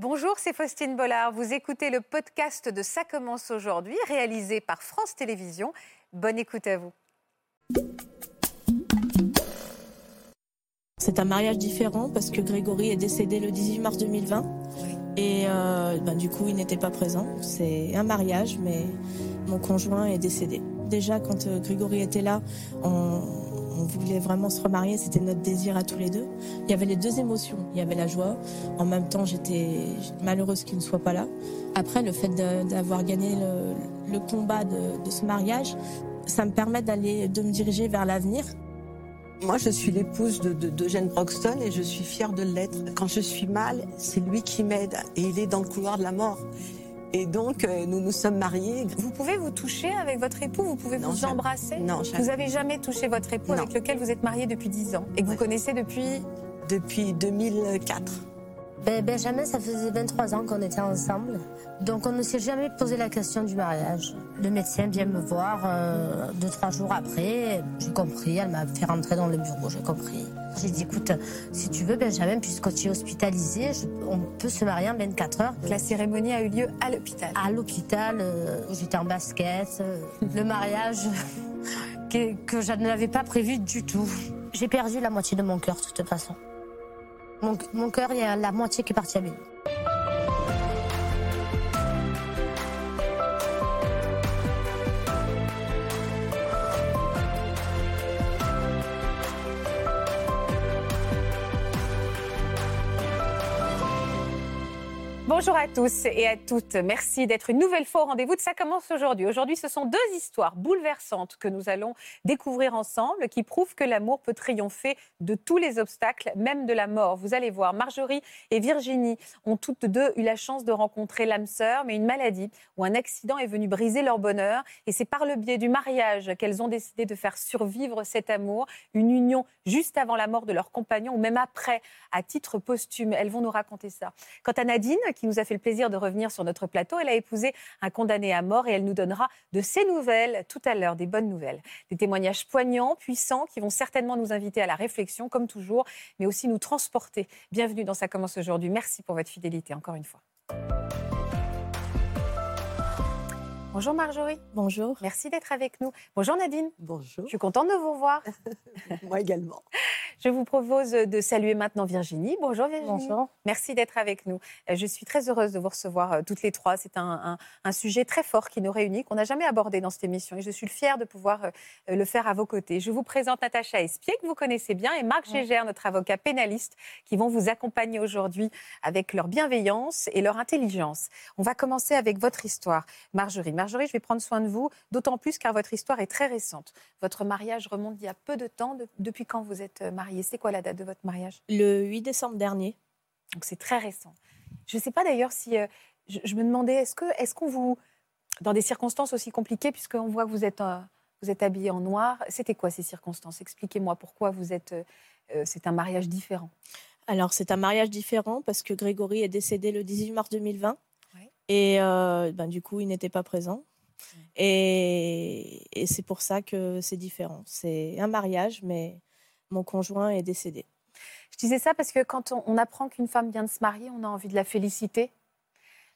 Bonjour, c'est Faustine Bollard. Vous écoutez le podcast de Ça commence aujourd'hui, réalisé par France Télévisions. Bonne écoute à vous. C'est un mariage différent parce que Grégory est décédé le 18 mars 2020 et euh, ben, du coup il n'était pas présent. C'est un mariage mais mon conjoint est décédé. Déjà quand euh, Grégory était là, on, on voulait vraiment se remarier, c'était notre désir à tous les deux. Il y avait les deux émotions, il y avait la joie, en même temps j'étais malheureuse qu'il ne soit pas là. Après le fait d'avoir gagné le, combat de, ce mariage, ça me permet d'aller, de me diriger vers l'avenir. Moi, je suis l'épouse de, de, Broxton et je suis fière de l'être. Quand je suis mal, c'est lui qui m'aide et il est dans le couloir de la mort. Et donc, euh, nous nous sommes mariés. Vous pouvez vous toucher avec votre époux Vous pouvez vous embrasser Non, Vous n'avez jamais touché votre époux avec lequel vous êtes marié depuis 10 ans et que vous connaissez depuis Depuis 2004. Ben, Benjamin, ça faisait 23 ans qu'on était ensemble. Donc on ne s'est jamais posé la question du mariage. Le médecin vient me voir euh, deux, trois jours après. J'ai compris, elle m'a fait rentrer dans le bureau, j'ai compris. J'ai dit, écoute, si tu veux, Benjamin, puisque tu es hospitalisé, on peut se marier en 24 heures. La cérémonie a eu lieu à l'hôpital À l'hôpital, euh, j'étais en basket. Euh, le mariage que, que je n'avais pas prévu du tout. J'ai perdu la moitié de mon cœur, de toute façon. Mon, mon cœur, il y a la moitié qui est partie à lui. Bonjour à tous et à toutes. Merci d'être une nouvelle fois au rendez-vous de Ça commence aujourd'hui. Aujourd'hui, ce sont deux histoires bouleversantes que nous allons découvrir ensemble qui prouvent que l'amour peut triompher de tous les obstacles, même de la mort. Vous allez voir, Marjorie et Virginie ont toutes deux eu la chance de rencontrer l'âme sœur, mais une maladie ou un accident est venu briser leur bonheur. Et c'est par le biais du mariage qu'elles ont décidé de faire survivre cet amour, une union juste avant la mort de leur compagnon ou même après, à titre posthume. Elles vont nous raconter ça. Quant à Nadine, qui nous a fait le plaisir de revenir sur notre plateau. Elle a épousé un condamné à mort et elle nous donnera de ses nouvelles tout à l'heure, des bonnes nouvelles. Des témoignages poignants, puissants, qui vont certainement nous inviter à la réflexion, comme toujours, mais aussi nous transporter. Bienvenue dans Ça commence aujourd'hui. Merci pour votre fidélité, encore une fois. Bonjour Marjorie. Bonjour. Merci d'être avec nous. Bonjour Nadine. Bonjour. Je suis contente de vous revoir. Moi également. Je vous propose de saluer maintenant Virginie. Bonjour Virginie. Bonjour. Merci d'être avec nous. Euh, je suis très heureuse de vous recevoir euh, toutes les trois. C'est un, sujet très fort qui nous réunit, qu'on n'a jamais abordé dans cette émission. Et je suis fière de pouvoir euh, le faire à vos côtés. Je vous présente Natacha Espier, que vous connaissez bien, et Marc Gégère, notre avocat pénaliste, qui vont vous accompagner aujourd'hui avec leur bienveillance et leur intelligence. On va commencer avec votre histoire. Marjorie, Marjorie, je vais prendre soin de vous, d'autant plus car votre histoire est très récente. Votre mariage remonte d'il y a peu de temps. depuis quand vous êtes mariée? C'est quoi la date de votre mariage? Le 8 décembre dernier. Donc c'est très récent. Je ne sais pas d'ailleurs si. Euh, je, me demandais, est-ce qu'on est qu'on vous. Dans des circonstances aussi compliquées, puisqu'on voit que vous êtes, euh, vous êtes habillé en noir, c'était quoi ces circonstances? Expliquez-moi pourquoi vous êtes. Euh, c'est un mariage différent. Alors, c'est un mariage différent parce que Grégory est décédé le 18 mars 2020. Et ben, du coup, il n'était pas présent. Et, et c'est pour ça que c'est différent. C'est un mariage, mais mon conjoint est décédé. Je disais ça parce que quand on, apprend qu'une femme vient de se marier, on a envie de la féliciter.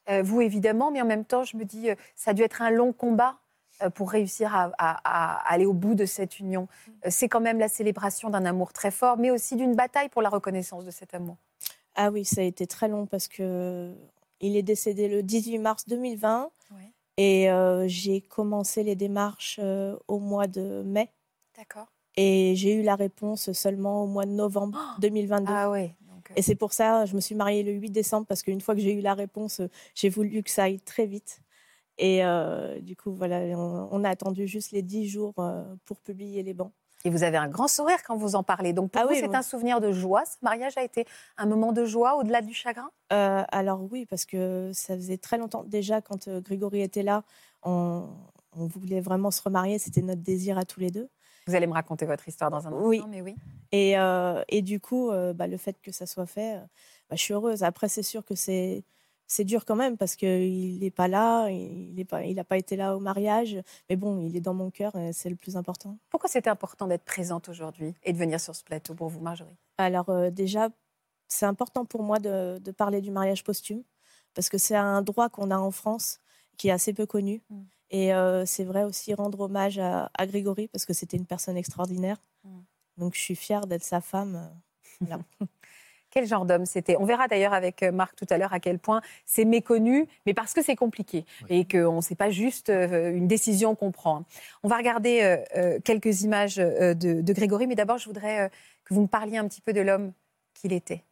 Euh, vous, évidemment, mais en même temps, je me dis, euh, ça a dû être un long combat euh, pour réussir à, aller au bout de cette union. c'est quand même la célébration d'un amour très fort, mais aussi d'une bataille pour la reconnaissance de cet amour. Ah oui, ça a été très long parce que il est décédé le 18 mars 2020 et j'ai commencé les démarches au mois de mai. D'accord. Et j'ai eu la réponse seulement au mois de novembre 2022. Ah ouais. Et c'est pour ça, je me suis mariée le 8 décembre parce qu'une fois que j'ai eu la réponse, j'ai voulu que ça aille très vite. Et euh, du coup, voilà, on, a attendu juste les 10 jours euh, pour publier les bancs. Et vous avez un grand sourire quand vous en parlez. Donc pour ah vous, c'est un souvenir de joie. Ce mariage a été un moment de joie au-delà du chagrin? Euh, Alors oui, parce que ça faisait très longtemps. Déjà, quand Grégory était là, on, on voulait vraiment se remarier. C'était notre désir à tous les deux. Vous allez me raconter votre histoire dans un instant, oui. mais oui. Et, euh, et du coup, euh, bah, le fait que ça soit fait, euh, bah, je suis heureuse. Après, c'est sûr que c'est c'est dur quand même parce qu'il n'est pas là, il n'a pas, il pas été là au mariage, mais bon, il est dans mon cœur et c'est le plus important. Pourquoi c'était important d'être présente aujourd'hui et de venir sur ce plateau pour vous, Marjorie? Alors déjà, c'est important pour moi de, de, parler du mariage posthume parce que c'est un droit qu'on a en France qui est assez peu connu. Mm. Et euh, c'est vrai aussi rendre hommage à, à Grégory parce que c'était une personne extraordinaire. Mm. Donc je suis fière d'être sa femme. euh, voilà. Quel genre d'homme c'était? On verra d'ailleurs avec euh, Marc tout à l'heure à quel point c'est méconnu, mais parce que c'est compliqué et qu'on ne sait pas juste euh, une décision qu'on prend. On va regarder euh, quelques images de, de Grégory, mais d'abord je voudrais que vous me parliez un petit peu de l'homme qu'il était.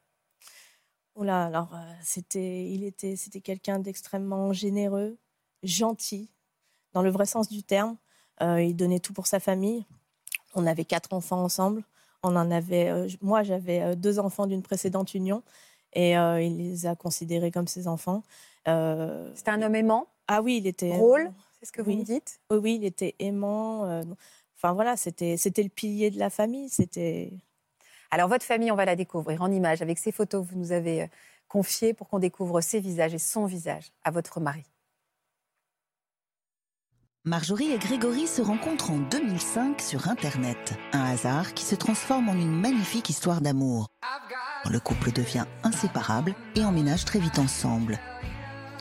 Oula, alors euh, c'était, il était, c'était quelqu'un d'extrêmement généreux, gentil, dans le vrai sens du terme. Euh, il donnait tout pour sa famille. On avait quatre enfants ensemble. On en avait, euh, moi j'avais euh, deux enfants d'une précédente union et euh, il les a considérés comme ses enfants. C'était un homme aimant, ah oui, il était drôle, c'est ce que vous oui. me dites? Oui, oui, il était aimant. enfin voilà, c'était, c'était le pilier de la famille. C'était Alors, votre famille, on va la découvrir en images avec ces photos que vous nous avez confiées pour qu'on découvre ses visages et son visage à votre mari. Marjorie et Grégory se rencontrent en 2005 sur Internet. Un hasard qui se transforme en une magnifique histoire d'amour. Le couple devient inséparable et emménage très vite ensemble.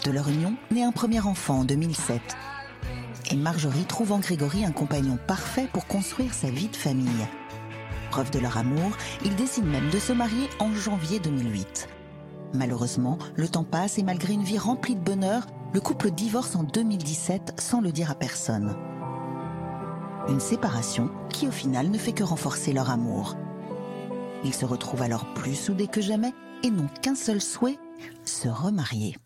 De leur union naît un premier enfant en 2007. Et Marjorie trouve en Grégory un compagnon parfait pour construire sa vie de famille. Preuve de leur amour, ils décident même de se marier en janvier 2008. Malheureusement, le temps passe et malgré une vie remplie de bonheur, le couple divorce en 2017 sans le dire à personne. Une séparation qui au final ne fait que renforcer leur amour. Ils se retrouvent alors plus soudés que jamais et n'ont qu'un seul souhait, se remarier.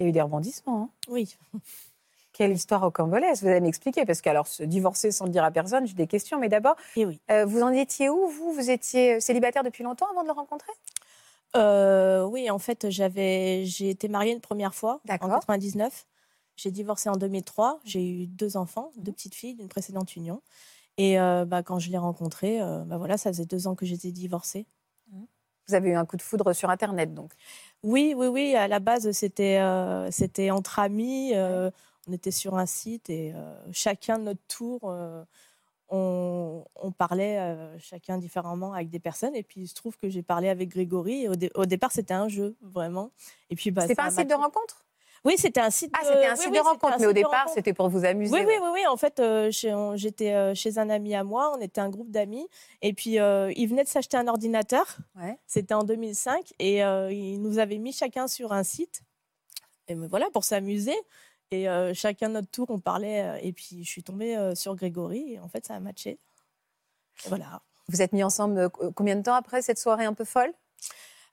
Il y a eu des rebondissements. hein. oui. Quelle histoire rocambolesque, vous allez m'expliquer, parce que alors se divorcer sans le dire à personne, j'ai des questions, mais d'abord, oui. euh, vous en étiez où, vous? Vous étiez célibataire depuis longtemps avant de le rencontrer? Euh, oui, en fait, j'avais, j'ai été mariée une première fois en D'accord. 99. J'ai divorcé en 2003. J'ai eu deux enfants, deux petites filles d'une précédente union. Et euh, bah, quand je l'ai rencontré, euh, bah, voilà, ça faisait deux ans que j'étais divorcée. Vous avez eu un coup de foudre sur Internet, donc. Oui, oui, oui. À la base, c'était, euh, c'était entre amis. on était sur un site et chacun de notre tour, on, on parlait euh, chacun différemment avec des personnes. Et puis, il se trouve que j'ai parlé avec Grégory. Et au, dé- au départ, c'était un jeu, vraiment. Et puis, bah, C'était pas un site de rencontre? Oui, c'était un site. Ah, c'était un site oui, de rencontre, mais au départ, c'était pour vous amuser. Oui, oui, oui, oui. En fait, euh, j'étais euh, chez un ami à moi. On était un groupe d'amis. Et puis, euh, il venait de s'acheter un ordinateur. Ouais. C'était en 2005. Et il nous avait mis chacun sur un site. Et voilà, pour s'amuser. Et euh, chacun notre tour, on parlait. euh, et puis, je suis tombée euh, sur Grégory. Et en fait, ça a matché. Et voilà. Vous êtes mis ensemble euh, combien de temps après cette soirée un peu folle?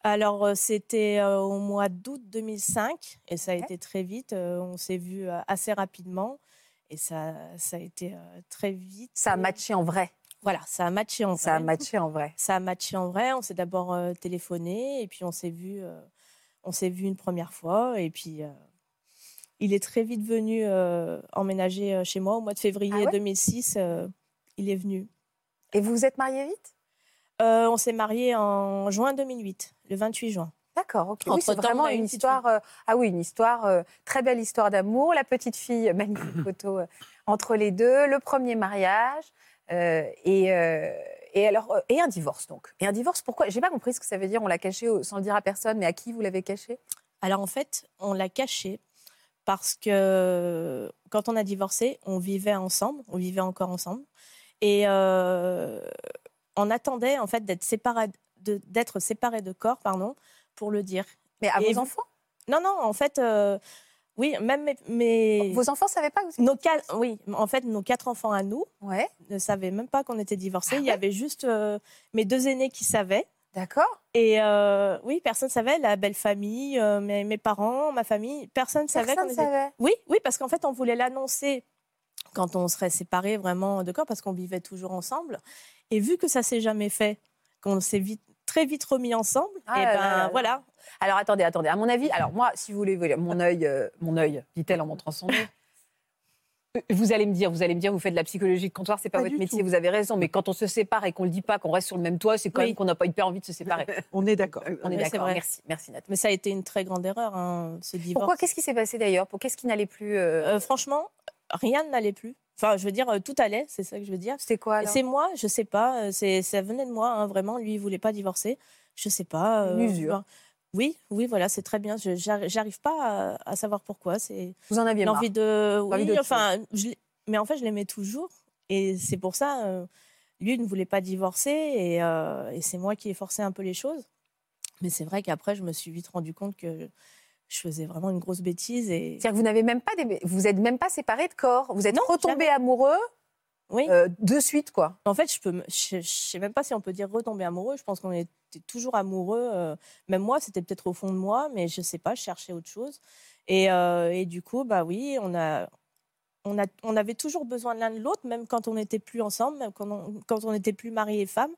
Alors, c'était au mois d'août 2005 et ça a été très vite. On s'est vu assez rapidement et ça, ça a été très vite. Ça a matché en vrai. Voilà, ça a matché en Ça a vrai. matché en vrai. Ça a matché en vrai. On s'est d'abord téléphoné et puis on s'est vu, on s'est vu une première fois et puis il est très vite venu euh, emménager euh, chez moi au mois de février Ah ouais? 2006. euh, il est venu. Et vous vous êtes mariés vite? Euh, on s'est mariés en juin 2008, le 28 juin. D'accord, ok. Oui, c'est vraiment une histoire. euh, ah oui, une histoire, euh, très belle histoire d'amour. La petite fille, magnifique photo euh, entre les deux. Le premier mariage. et, et alors et un divorce donc. Et un divorce, pourquoi? J'ai pas compris ce que ça veut dire. On l'a caché sans le dire à personne, mais à qui vous l'avez caché? Alors en fait, on l'a caché parce que quand on a divorcé, on vivait ensemble, on vivait encore ensemble, et euh, on attendait en fait d'être séparés de, d'être séparés de corps, pardon, pour le dire. Mais à Et vos vous- enfants? Non, non, en fait, euh, oui, même mes, mes- Vos enfants savaient pas que vous nos quatre, oui, en fait, nos quatre enfants à nous Ouais, ne savaient même pas qu'on était divorcés. Ah Il y ouais? avait juste euh, mes deux aînés qui savaient. D'accord. Et euh, oui, personne ne savait, la belle famille, euh, mes, mes parents, ma famille, personne ne savait Personne était savait. Oui, oui, parce qu'en fait, on voulait l'annoncer quand on serait séparés vraiment de corps, parce qu'on vivait toujours ensemble. Et vu que ça s'est jamais fait, qu'on s'est vite, très vite remis ensemble, Ah et là ben là là. voilà. Alors attendez, attendez. À mon avis, alors moi, si vous voulez, mon œil, euh, mon œil, dit-elle en montrant son œil. Euh, Vous allez me dire, vous allez me dire, vous faites de la psychologie de comptoir, c'est pas, Pas votre métier, tout. vous avez raison. Mais quand on se sépare et qu'on le dit pas, qu'on reste sur le même toit, c'est quand Oui. même qu'on n'a pas hyper envie de se séparer. On est d'accord. On est c'est d'accord. Merci, merci Nathalie. Mais ça a été une très grande erreur, hein, ce divorce. Pourquoi Qu'est-ce qui s'est passé d'ailleurs? Pour qu'est-ce qui n'allait plus euh, Euh, Franchement, rien n'allait plus. Enfin, je veux dire, euh, tout allait, c'est ça que je veux dire. C'était quoi C'est moi, je sais pas, euh, c'est ça venait de moi, hein, vraiment. Lui, il voulait pas divorcer. Je sais pas. Une usure. enfin, Oui, oui, voilà, c'est très bien. Je j'arrive pas à, savoir pourquoi. C'est vous en aviez l'envie de, oui, enfin, mais en fait, je l'aimais toujours, et c'est pour ça. Euh, lui ne voulait pas divorcer, et, euh, et c'est moi qui ai forcé un peu les choses. Mais c'est vrai qu'après, je me suis vite rendu compte que je faisais vraiment une grosse bêtise. Et... C'est-à-dire que vous n'avez même pas, vous êtes même pas séparés de corps. Vous êtes retombés amoureux. Oui. Euh, de suite, quoi. En fait, je peux, je, sais même pas si on peut dire retomber amoureux. Je pense qu'on était toujours amoureux. Euh, même moi, c'était peut-être au fond de moi, mais je sais pas, je cherchais autre chose. Et, euh, et du coup, bah oui, on a, on a, on avait toujours besoin l'un de l'autre, même quand on n'était plus ensemble, même quand on, quand on n'était plus mari et femme.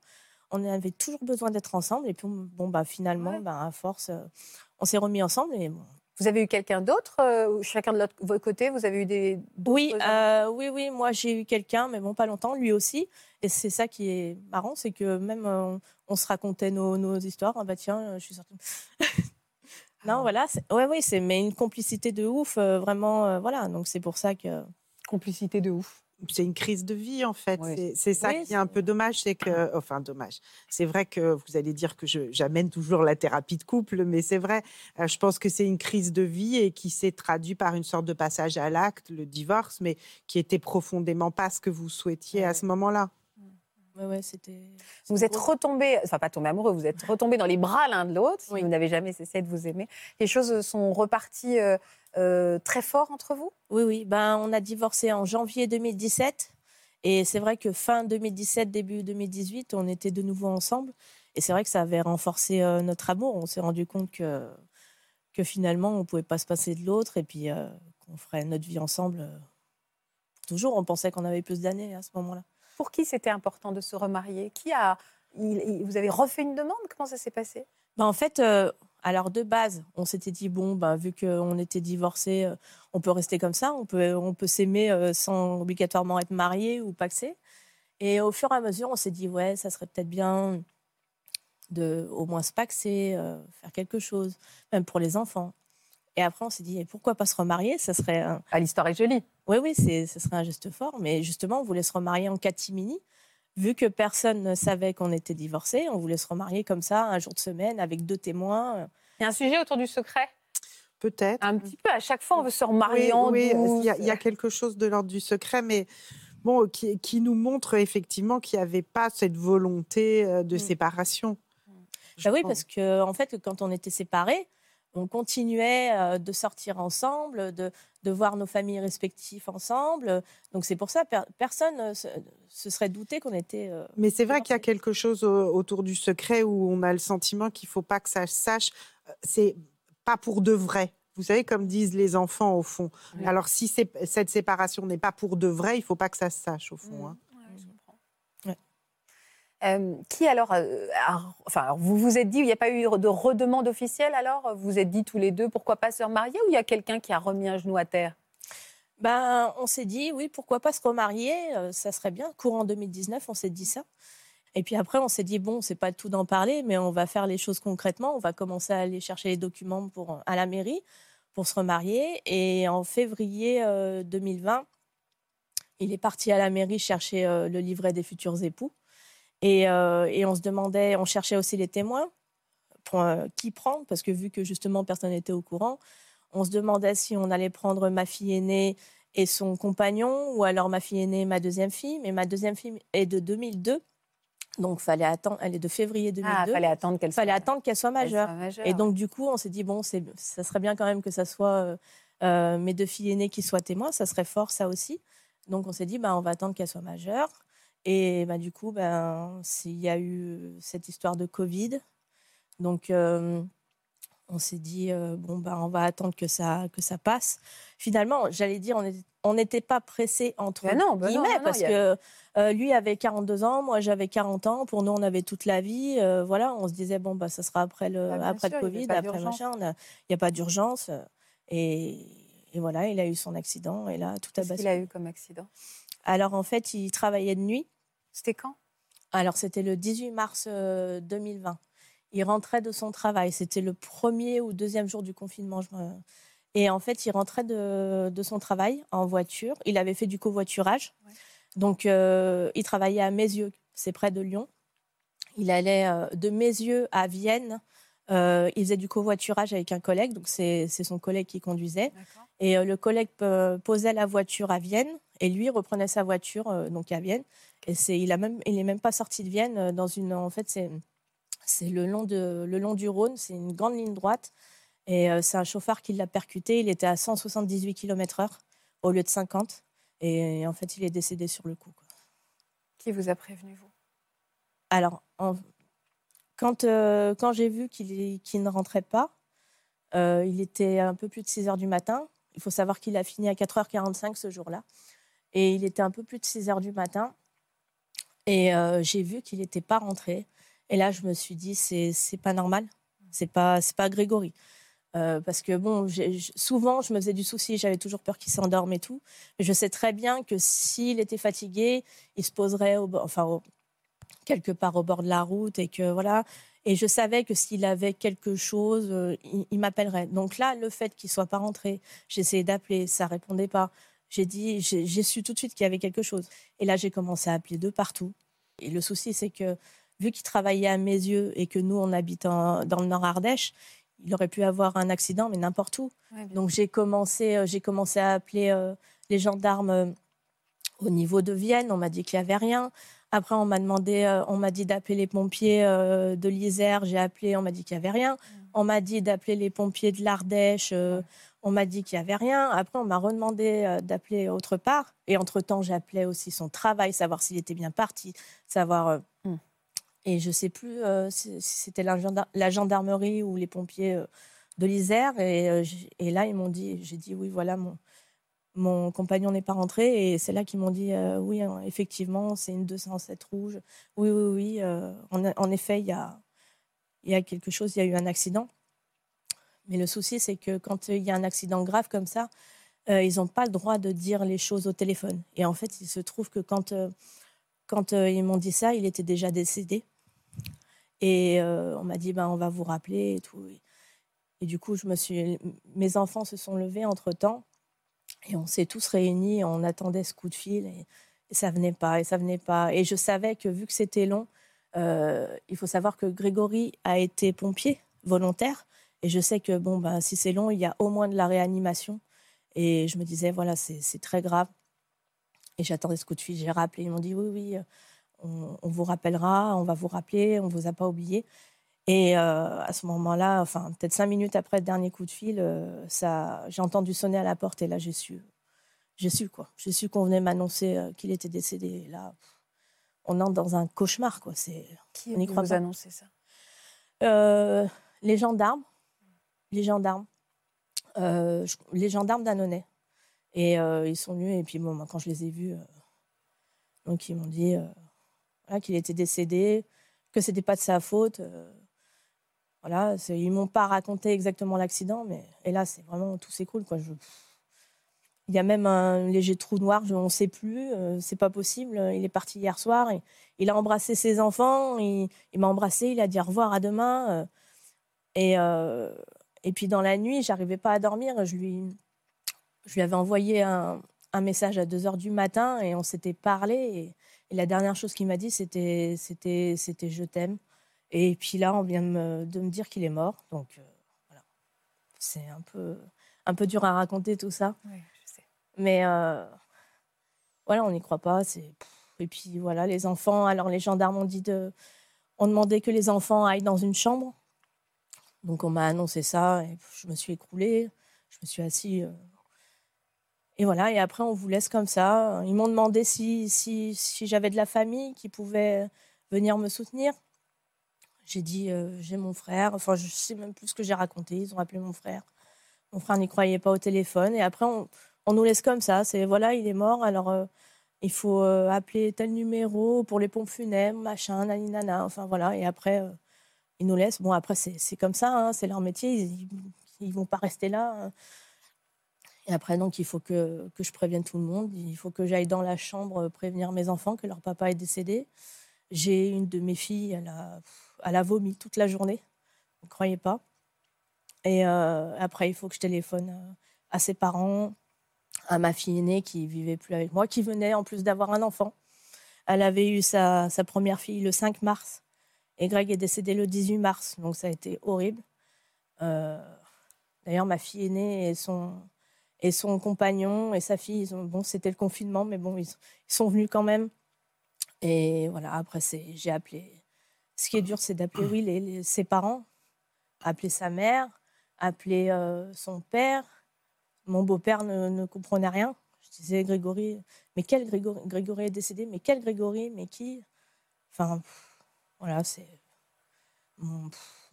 On avait toujours besoin d'être ensemble. Et puis, bon, bah finalement, bah, à force, on s'est remis ensemble et vous avez eu quelqu'un d'autre euh, Chacun de votre côté, vous avez eu des... Oui, euh, oui, oui, moi j'ai eu quelqu'un, mais bon, pas longtemps, lui aussi. Et c'est ça qui est marrant, c'est que même euh, on se racontait nos, histoires. Ah bah tiens, je suis sortie. non, ah. voilà. Oui, oui, c'est mais une complicité de ouf, vraiment. voilà, donc c'est pour ça que... Complicité de ouf c'est une crise de vie en fait. C'est ça qui est un peu dommage, c'est que, enfin dommage. C'est vrai que vous allez dire que j'amène toujours la thérapie de couple, mais c'est vrai. Euh, je pense que c'est une crise de vie et qui s'est traduit par une sorte de passage à l'acte, le divorce, mais qui était profondément pas ce que vous souhaitiez à ce moment-là. Ouais, c'était. Vous êtes retombés, enfin pas tombés amoureux, vous êtes retombés dans les bras l'un de l'autre. Vous n'avez jamais cessé de vous aimer. Les choses sont reparties. Euh, euh, très fort entre vous? Oui, oui. Ben, on a divorcé en janvier 2017. Et c'est vrai que fin 2017, début 2018, on était de nouveau ensemble. Et c'est vrai que ça avait renforcé euh, notre amour. On s'est rendu compte que, que finalement, on ne pouvait pas se passer de l'autre et puis euh, qu'on ferait notre vie ensemble toujours. On pensait qu'on avait plus d'années à ce moment-là. Pour qui c'était important de se remarier? Qui a Vous avez refait une demande? Comment ça s'est passé? Ben, En fait, alors de base, on s'était dit bon, ben, vu qu'on était divorcés, euh, on peut rester comme ça, on peut, on peut s'aimer euh, sans obligatoirement être marié ou paxé. Et au fur et à mesure, on s'est dit ouais, ça serait peut-être bien de au moins se paxer, euh, faire quelque chose, même pour les enfants. Et après, on s'est dit pourquoi pas se remarier? Ça serait ah, l'histoire est jolie. Oui, oui, ce serait un geste fort. Mais justement, on voulait se remarier en catimini vu que personne ne savait qu'on était divorcés, on voulait se remarier comme ça, un jour de semaine, avec deux témoins. Il y a un sujet autour du secret? Peut-être. Un petit peu. À chaque fois, on veut se remarier en Oui, il y, a quelque chose de l'ordre du secret, mais bon, qui, nous montre effectivement qu'il n'y avait pas cette volonté euh, de mm. séparation. Bah oui, parce que en fait, quand on était séparés, on continuait euh, de sortir ensemble, de, de, voir nos familles respectives ensemble. Donc c'est pour ça personne ne se, serait douté qu'on était. Euh, Mais c'est vrai qu'il y a quelque chose autour du secret où on a le sentiment qu'il ne faut pas que ça se sache. Euh, c'est pas pour de vrai. Vous savez, comme disent les enfants au fond. Alors si cette séparation n'est pas pour de vrai, il ne faut pas que ça se sache au fond. Mmh. Hein. Euh, qui alors, euh, enfin, vous vous êtes dit, il n'y a pas eu de redemande officielle alors? Vous vous êtes dit tous les deux, pourquoi pas se remarier ou il y a quelqu'un qui a remis un genou à terre? Ben, on s'est dit, oui, pourquoi pas se remarier euh, Ça serait bien. Courant 2019, on s'est dit ça. Et puis après, on s'est dit, bon, c'est pas tout d'en parler, mais on va faire les choses concrètement. On va commencer à aller chercher les documents pour, à la mairie pour se remarier. Et en février 2020, il est parti à la mairie chercher le livret des futurs époux. Euh, et, on se demandait, on cherchait aussi les témoins, pour, euh, qui prendre, parce que vu que justement personne n'était au courant, on se demandait si on allait prendre ma fille aînée et son compagnon, ou alors ma fille aînée et ma deuxième fille. Mais ma deuxième fille est de 2002. Donc, fallait attendre. Elle est de février 2002. Ah, fallait attendre qu'elle soit, attendre qu'elle soit majeure. Et donc, du coup, on s'est dit bon, ça serait bien quand même que ça soit euh, mes deux filles aînées qui soient témoins. Ça serait fort, ça aussi. Donc, on s'est dit bah, on va attendre qu'elle soit majeure. Et bah, du coup, ben, il y a eu cette histoire de Covid. Donc, on s'est dit, bon, ben, on va attendre que ça, que ça passe. Finalement, j'allais dire, on n'était pas pressé entre ben non, ben guillemets, parce que lui avait 42 ans, moi j'avais 40 ans. Pour nous, on avait toute la vie. voilà, on se disait, bon, bah, ça sera après le, bah, après le Covid, après machin. Il n'y a, pas d'urgence. Et, et, voilà, il a eu son accident. Et là, tout a basculé. Qu'est-ce qu'il a eu comme accident? Alors en fait, il travaillait de nuit. C'était quand? Alors c'était le 18 mars 2020. Euh, il rentrait de son travail. C'était le premier ou deuxième jour du confinement. Et en fait, il rentrait de, son travail en voiture. Il avait fait du covoiturage. Donc, euh, il travaillait à Mézieux, c'est près de Lyon. Il allait euh, de Mézieux à Vienne il faisait du covoiturage avec un collègue, donc c'est son collègue qui conduisait. Et le collègue posait la voiture à Vienne et lui reprenait sa voiture donc à Vienne. Et c'est, il a même, il est même pas sorti de Vienne dans une, en fait c'est c'est le long de le long du Rhône, c'est une grande ligne droite. Et c'est un chauffeur qui l'a percuté. Il était à 178 km/h au lieu de 50. Et, en fait, il est décédé sur le coup. Qui vous a prévenu, vous? Alors, quand, euh, quand j'ai vu qu'il ne rentrait pas, euh, il était un peu plus de 6 heures du matin. Il faut savoir qu'il a fini à 4h45 ce jour-là. Et il était un peu plus de 6 heures du matin. Et euh, j'ai vu qu'il n'était pas rentré. Et là, je me suis dit, c'est pas normal. C'est pas, pas Grégory. Euh, parce que bon, souvent, je me faisais du souci, j'avais toujours peur qu'il s'endorme et tout. Mais je sais très bien que s'il était fatigué, il se poserait au, enfin, quelque part au bord de la route et que voilà. Et je savais que s'il avait quelque chose, euh, il, m'appellerait. Donc là, le fait qu'il soit pas rentré, essayé d'appeler, ça répondait pas. J'ai dit, j'ai su tout de suite qu'il y avait quelque chose. Et là, j'ai commencé à appeler de partout. Et le souci, c'est que vu qu'il travaillait à mes yeux et que nous, on habite dans le Nord Ardèche, il aurait pu avoir un accident, mais n'importe où. Donc j'ai commencé, euh, j'ai commencé à appeler euh, les gendarmes euh, au niveau de Vienne. On m'a dit qu'il n'y avait rien. Après, on m'a demandé, on m'a dit d'appeler les pompiers de l'Isère. J'ai appelé, on m'a dit qu'il n'y avait rien. On m'a dit d'appeler les pompiers de l'Ardèche. On m'a dit qu'il n'y avait rien. Après, on m'a redemandé d'appeler autre part. Et entre-temps, j'appelais aussi son travail, savoir s'il était bien parti, savoir hmm. Et je ne sais plus euh, si c'était la, gendarmerie ou les pompiers euh, de l'Isère. Et, euh, et, là, ils m'ont dit, j'ai dit oui, voilà, mon, mon compagnon n'est pas rentré. Et c'est là qu'ils m'ont dit, oui, hein, effectivement, c'est une 207 rouge. Oui, oui, oui. En, en, effet, il y a, y a quelque chose, il y a eu un accident. Mais le souci, c'est que quand il y a un accident grave comme ça, ils n'ont pas le droit de dire les choses au téléphone. Et en fait, il se trouve que quand, quand ils m'ont dit ça, il était déjà décédé. Et euh, on m'a dit, ben, on va vous rappeler et tout. Et, du coup, je me suis, mes enfants se sont levés entre-temps et on s'est tous réunis, on attendait ce coup de fil et, ça venait pas, et ça venait pas. Et je savais que vu que c'était long, euh, il faut savoir que Grégory a été pompier volontaire et je sais que bon, ben, si c'est long, il y a au moins de la réanimation. Et je me disais, voilà, c'est très grave. Et j'attendais ce coup de fil, j'ai rappelé, ils m'ont dit, oui, oui on, vous rappellera, on va vous rappeler, on ne vous a pas oublié. Et euh, à ce moment-là, enfin, peut-être cinq minutes après le dernier coup de fil, euh, ça, j'ai entendu sonner à la porte et là, j'ai su, j'ai su quoi. J'ai su qu'on venait m'annoncer euh, qu'il était décédé. là, on entre dans un cauchemar, quoi. C'est, Qui on vous annoncer ça? Les gendarmes, les gendarmes, les gendarmes d'Annonay. Et ils sont venus et puis bon, quand je les ai vus, donc ils m'ont dit qu'il était décédé, que c'était pas de sa faute. Euh, voilà, ils m'ont pas raconté exactement l'accident, mais et là, c'est vraiment tout s'écroule. Il y a même un léger trou noir, on ne sait plus, euh, c'est pas possible. Il est parti hier soir, il a embrassé ses enfants, il, m'a embrassé, il a dit au revoir à demain. Euh, et, et puis dans la nuit, j'arrivais pas à dormir, je lui, je lui avais envoyé un, un message à 2 h du matin et on s'était parlé. Et, et la dernière chose qu'il m'a dit, c'était, c'était, c'était je t'aime. Et puis là, on vient de me, de me dire qu'il est mort. Donc euh, voilà. C'est un peu, un peu dur à raconter tout ça. Oui, je sais. Mais euh, voilà, on n'y croit pas. C'est... Et puis voilà, les enfants. Alors les gendarmes ont dit de. On demandait que les enfants aillent dans une chambre. Donc on m'a annoncé ça et je me suis écroulée. Je me suis assise euh, et voilà, et après, on vous laisse comme ça. Ils m'ont demandé si, si, si j'avais de la famille qui pouvait venir me soutenir. J'ai dit, euh, j'ai mon frère. Enfin, je sais même plus ce que j'ai raconté. Ils ont appelé mon frère. Mon frère n'y croyait pas au téléphone. Et après, on, on, nous laisse comme ça. C'est voilà, il est mort. Alors, euh, il faut appeler tel numéro pour les pompes funèbres, machin, naninana. Enfin, voilà. Et après, ils nous laissent. Bon, après, c'est comme ça. Hein, c'est leur métier. Ils ne vont pas rester là. Hein. Et après, donc, il faut que, que je prévienne tout le monde. Il faut que j'aille dans la chambre prévenir mes enfants que leur papa est décédé. J'ai une de mes filles, elle a, elle a vomi toute la journée. Ne croyez pas. Et euh, après, il faut que je téléphone euh, à ses parents, à ma fille aînée qui vivait plus avec moi, qui venait en plus d'avoir un enfant. Elle avait eu sa, sa première fille le 5 mars. Et Greg est décédé le 18 mars, donc ça a été horrible. D'ailleurs, ma fille aînée et son, et son compagnon et sa fille, bon, c'était le confinement, mais bon, ils, sont venus quand même. Et voilà, après, j'ai appelé. Ce qui est dur, c'est d'appeler, oui, les, ses parents, appeler sa mère, appeler euh, son père. Mon beau-père ne, comprenait rien. Je disais, Grégory, mais quel Grégory est décédé, mais quel Grégory, mais qui? Enfin, voilà, c'est.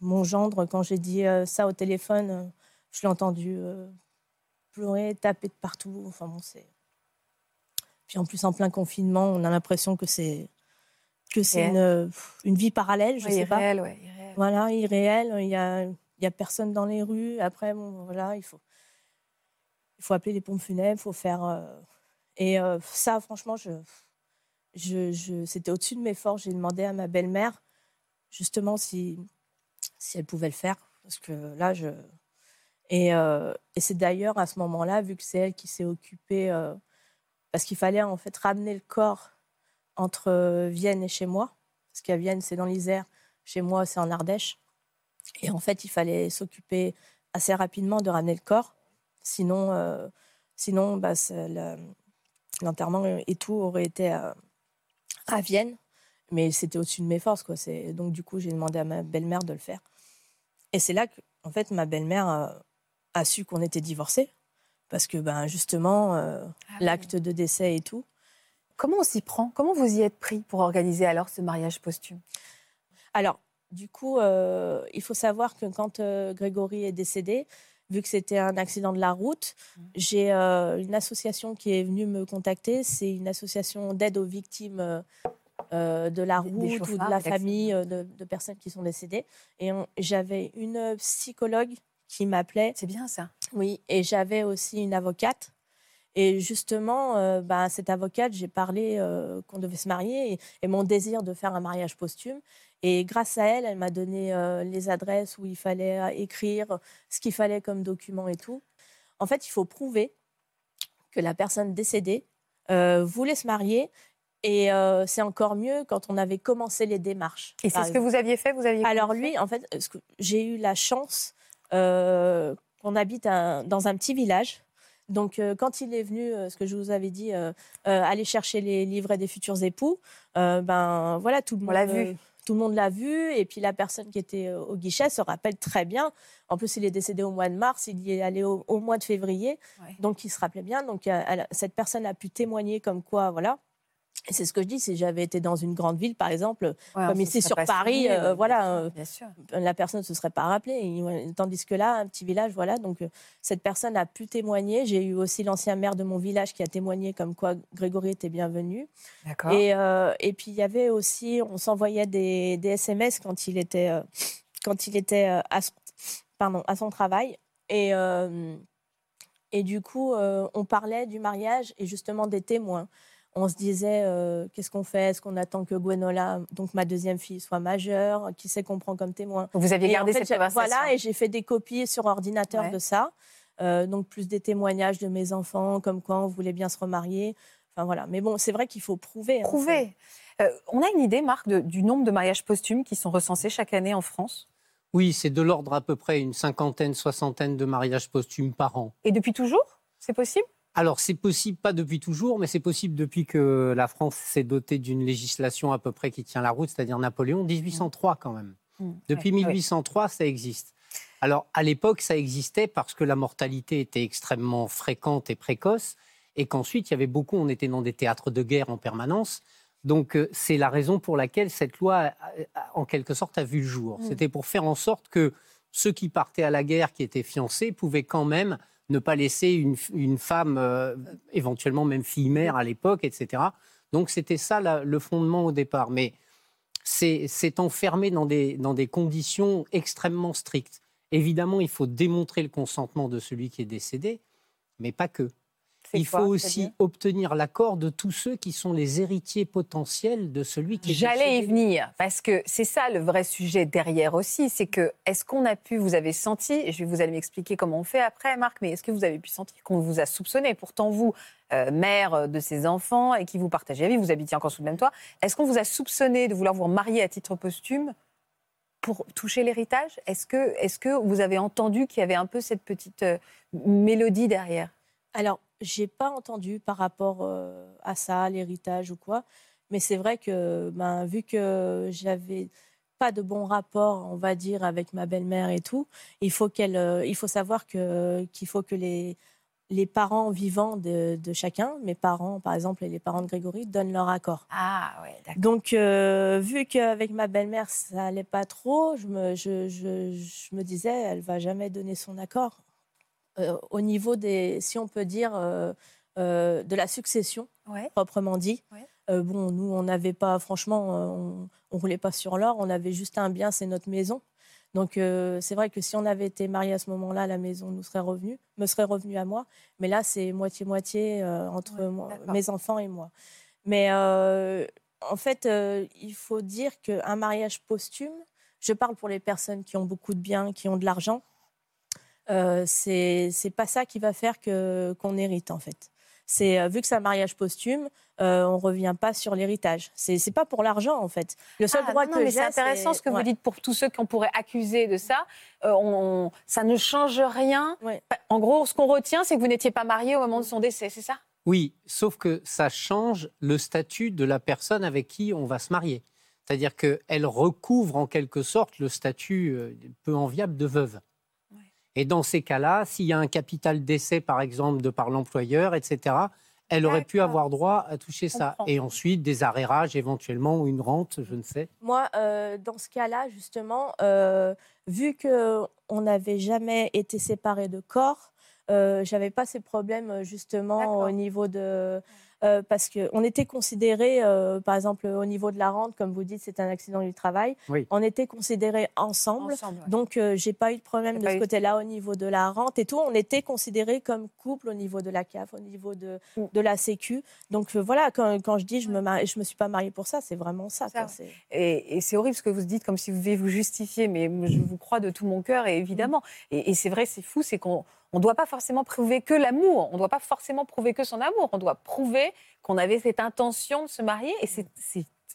Mon, gendre, quand j'ai dit euh, ça au téléphone, euh, je l'ai entendu pleurer, taper de partout. Enfin bon, c'est. Puis en plus, en plein confinement, on a l'impression que c'est que c'est une, une, vie parallèle, je sais irréel, pas. Ouais, irréel. Voilà, irréel. Il y a, il y a personne dans les rues. Après, bon, voilà, il faut, il faut appeler les pompes funèbres, il faut faire. Euh, et euh, ça, franchement, je, c'était au-dessus de mes forces. J'ai demandé à ma belle-mère, justement, si, si elle pouvait le faire. Parce que là, euh, et, c'est d'ailleurs à ce moment-là, vu que c'est elle qui s'est occupée, euh, parce qu'il fallait en fait ramener le corps entre euh, Vienne et chez moi, parce qu'à Vienne c'est dans l'Isère, chez moi c'est en Ardèche. Et en fait, il fallait s'occuper assez rapidement de ramener le corps, sinon, sinon bah, l'enterrement et tout aurait été à, Vienne. Mais c'était au-dessus de mes forces. Quoi. Donc du coup, j'ai demandé à ma belle-mère de le faire. Et c'est là que, en fait, ma belle-mère a su qu'on était divorcés, parce que ben, justement, euh, ah l'acte de décès et tout. Comment on s'y prend? Comment vous y êtes pris pour organiser alors ce mariage posthume? Alors, du coup, euh, il faut savoir que quand euh, Grégory est décédé, vu que c'était un accident de la route, mmh. j'ai une association qui est venue me contacter. C'est une association d'aide aux victimes de la route ou de la famille de, de, personnes qui sont décédées. Et j'avais une psychologue qui m'appelait. C'est bien ça. Oui, et j'avais aussi une avocate. Et justement, euh, bah, cette avocate, j'ai parlé euh, qu'on devait se marier et, mon désir de faire un mariage posthume. Et grâce à elle, elle m'a donné euh, les adresses où il fallait écrire, ce qu'il fallait comme document et tout. En fait, il faut prouver que la personne décédée voulait se marier. Et c'est encore mieux quand on avait commencé les démarches. Et c'est ce que vous aviez fait vous aviez Alors lui, en fait, j'ai eu la chance euh, qu'on habite dans un petit village. Donc, euh, quand il est venu, euh, ce que je vous avais dit, aller chercher les livrets des futurs époux, ben voilà, tout le monde l'a vu. Tout le monde l'a vu, et puis la personne qui était au guichet se rappelle très bien. En plus, il est décédé au mois de mars, il y est allé au, mois de février, donc il se rappelait bien. Donc, cette personne a pu témoigner comme quoi, voilà, et c'est ce que je dis, si j'avais été dans une grande ville, par exemple, comme ici sur Paris, euh, voilà, euh, la personne ne se serait pas rappelée. Tandis que là, un petit village, voilà, donc euh, cette personne a pu témoigner. J'ai eu aussi l'ancien maire de mon village qui a témoigné comme quoi Grégory était bienvenu. Et, et puis il y avait aussi, on s'envoyait des, des, SMS quand il était, quand il était à, son, pardon, à son travail. Et, et du coup, on parlait du mariage et justement des témoins on se disait euh, qu'est-ce qu'on fait? Est-ce qu'on attend que Gwenola, donc ma deuxième fille, soit majeure? Qui sait qu'on prend comme témoin? Vous aviez gardé cette conversation Voilà, et j'ai fait des copies sur ordinateur de ça. Euh, donc plus des témoignages de mes enfants, comme quoi on voulait bien se remarier. Enfin voilà. Mais bon, c'est vrai qu'il faut prouver. Hein, prouver. Euh, on a une idée, Marc, du nombre de mariages posthumes qui sont recensés chaque année en France? Oui, c'est de l'ordre à peu près une cinquantaine, soixantaine de mariages posthumes par an. Et depuis toujours? C'est possible? Alors, c'est possible, pas depuis toujours, mais c'est possible depuis que la France s'est dotée d'une législation à peu près qui tient la route, c'est-à-dire Napoléon, 1803 quand même. Mmh. Depuis 1803, ça existe. Alors, à l'époque, ça existait parce que la mortalité était extrêmement fréquente et précoce, et qu'ensuite, il y avait beaucoup, on était dans des théâtres de guerre en permanence. Donc, euh, c'est la raison pour laquelle cette loi, en quelque sorte, a vu le jour. Mmh. C'était pour faire en sorte que ceux qui partaient à la guerre, qui étaient fiancés, pouvaient quand même ne pas laisser une, femme, euh, éventuellement même fille-mère à l'époque, etc. Donc c'était ça le fondement au départ. Mais c'est enfermé dans des, dans des conditions extrêmement strictes. Évidemment, il faut démontrer le consentement de celui qui est décédé, mais pas que il faut aussi obtenir l'accord de tous ceux qui sont les héritiers potentiels de celui qui est J'allais y venir, parce que c'est ça le vrai sujet derrière aussi, c'est que est-ce qu'on a pu, vous avez senti, et je vais vous allez m'expliquer comment on fait après, Marc, mais est-ce que vous avez pu sentir qu'on vous a soupçonné? Pourtant, vous, euh, mère de ces enfants et qui vous partagez la vie, vous habitiez encore sous le même toit, est-ce qu'on vous a soupçonné de vouloir vous marier à titre posthume pour toucher l'héritage? Est-ce que, est que vous avez entendu qu'il y avait un peu cette petite euh, mélodie derrière? Alors, j'ai pas entendu par rapport euh, à ça, l'héritage ou quoi. Mais c'est vrai que, ben, vu que j'avais pas de bon rapport, on va dire, avec ma belle-mère et tout, il faut qu'elle, euh, il faut savoir que qu'il faut que les les parents vivants de, chacun, mes parents par exemple et les parents de Grégory, donnent leur accord. Ah ouais, d'accord. Donc euh, vu qu'avec ma belle-mère ça allait pas trop, je me, je, je, je me disais elle va jamais donner son accord au niveau des, si on peut dire, euh, de la succession proprement dit. bon, nous on n'avait pas, franchement, on, on roulait pas sur l'or, on avait juste un bien, c'est notre maison. Donc euh, c'est vrai que si on avait été mariés à ce moment-là, la maison nous serait revenue, me serait revenue à moi. Mais là, c'est moitié-moitié euh, entre mes enfants et moi. Mais euh, en fait, il faut dire qu'un mariage posthume, je parle pour les personnes qui ont beaucoup de biens, qui ont de l'argent, c'est pas ça qui va faire qu'on hérite en fait. C'est vu que c'est un mariage posthume, euh, on revient pas sur l'héritage. C'est n'est pas pour l'argent en fait. Le seul ah, droit que mais c'est intéressant ce que vous dites pour tous ceux qu'on pourrait accuser de ça. Euh, ça ne change rien. En gros, ce qu'on retient, c'est que vous n'étiez pas marié au moment de son décès, c'est ça? Oui, sauf que ça change le statut de la personne avec qui on va se marier. C'est-à-dire qu'elle recouvre en quelque sorte le statut euh, peu enviable de veuve. Et dans ces cas-là, s'il y a un capital décès, par exemple, de par l'employeur, etc., elle aurait pu avoir droit à toucher ça. Et ensuite, des arrérages éventuellement ou une rente, je ne sais. Moi, euh, dans ce cas-là, justement, euh, vu qu'on n'avait jamais été séparés de corps, euh, j'avais pas ces problèmes justement au niveau de euh, parce qu'on était considérés, euh, par exemple, au niveau de la rente, comme vous dites, c'est un accident du travail. On était considérés ensemble. Donc, je euh, j'ai pas eu de problème de ce côté-là au niveau de la rente et tout. On était considérés comme couple au niveau de la CAF, au niveau de, mm. de la Sécu. Donc, voilà, quand, quand, je dis je me, je me suis pas mariée pour ça, c'est vraiment ça. et, c'est horrible ce que vous dites, comme si vous deviez vous justifier, mais je vous crois de tout mon cœur, et évidemment. Mm. Et, et c'est vrai, c'est fou, c'est qu'on on ne doit pas forcément prouver que l'amour, on ne doit pas forcément prouver que son amour, on doit prouver qu'on avait cette intention de se marier. Et c'est,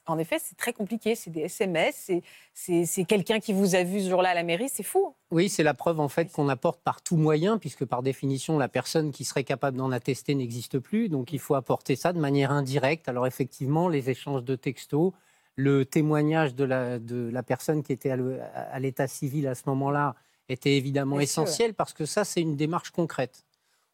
en effet, c'est très compliqué. C'est des SMS, c'est, quelqu'un qui vous a vu ce jour-là à la mairie, c'est fou. Oui, c'est la preuve en fait qu'on apporte par tout moyen, puisque par définition, la personne qui serait capable d'en attester n'existe plus. Donc il faut apporter ça de manière indirecte. Alors effectivement, les échanges de textos, le témoignage de la, de la personne qui était à l'état civil à ce moment-là, était évidemment essentiel parce que ça, c'est une démarche concrète.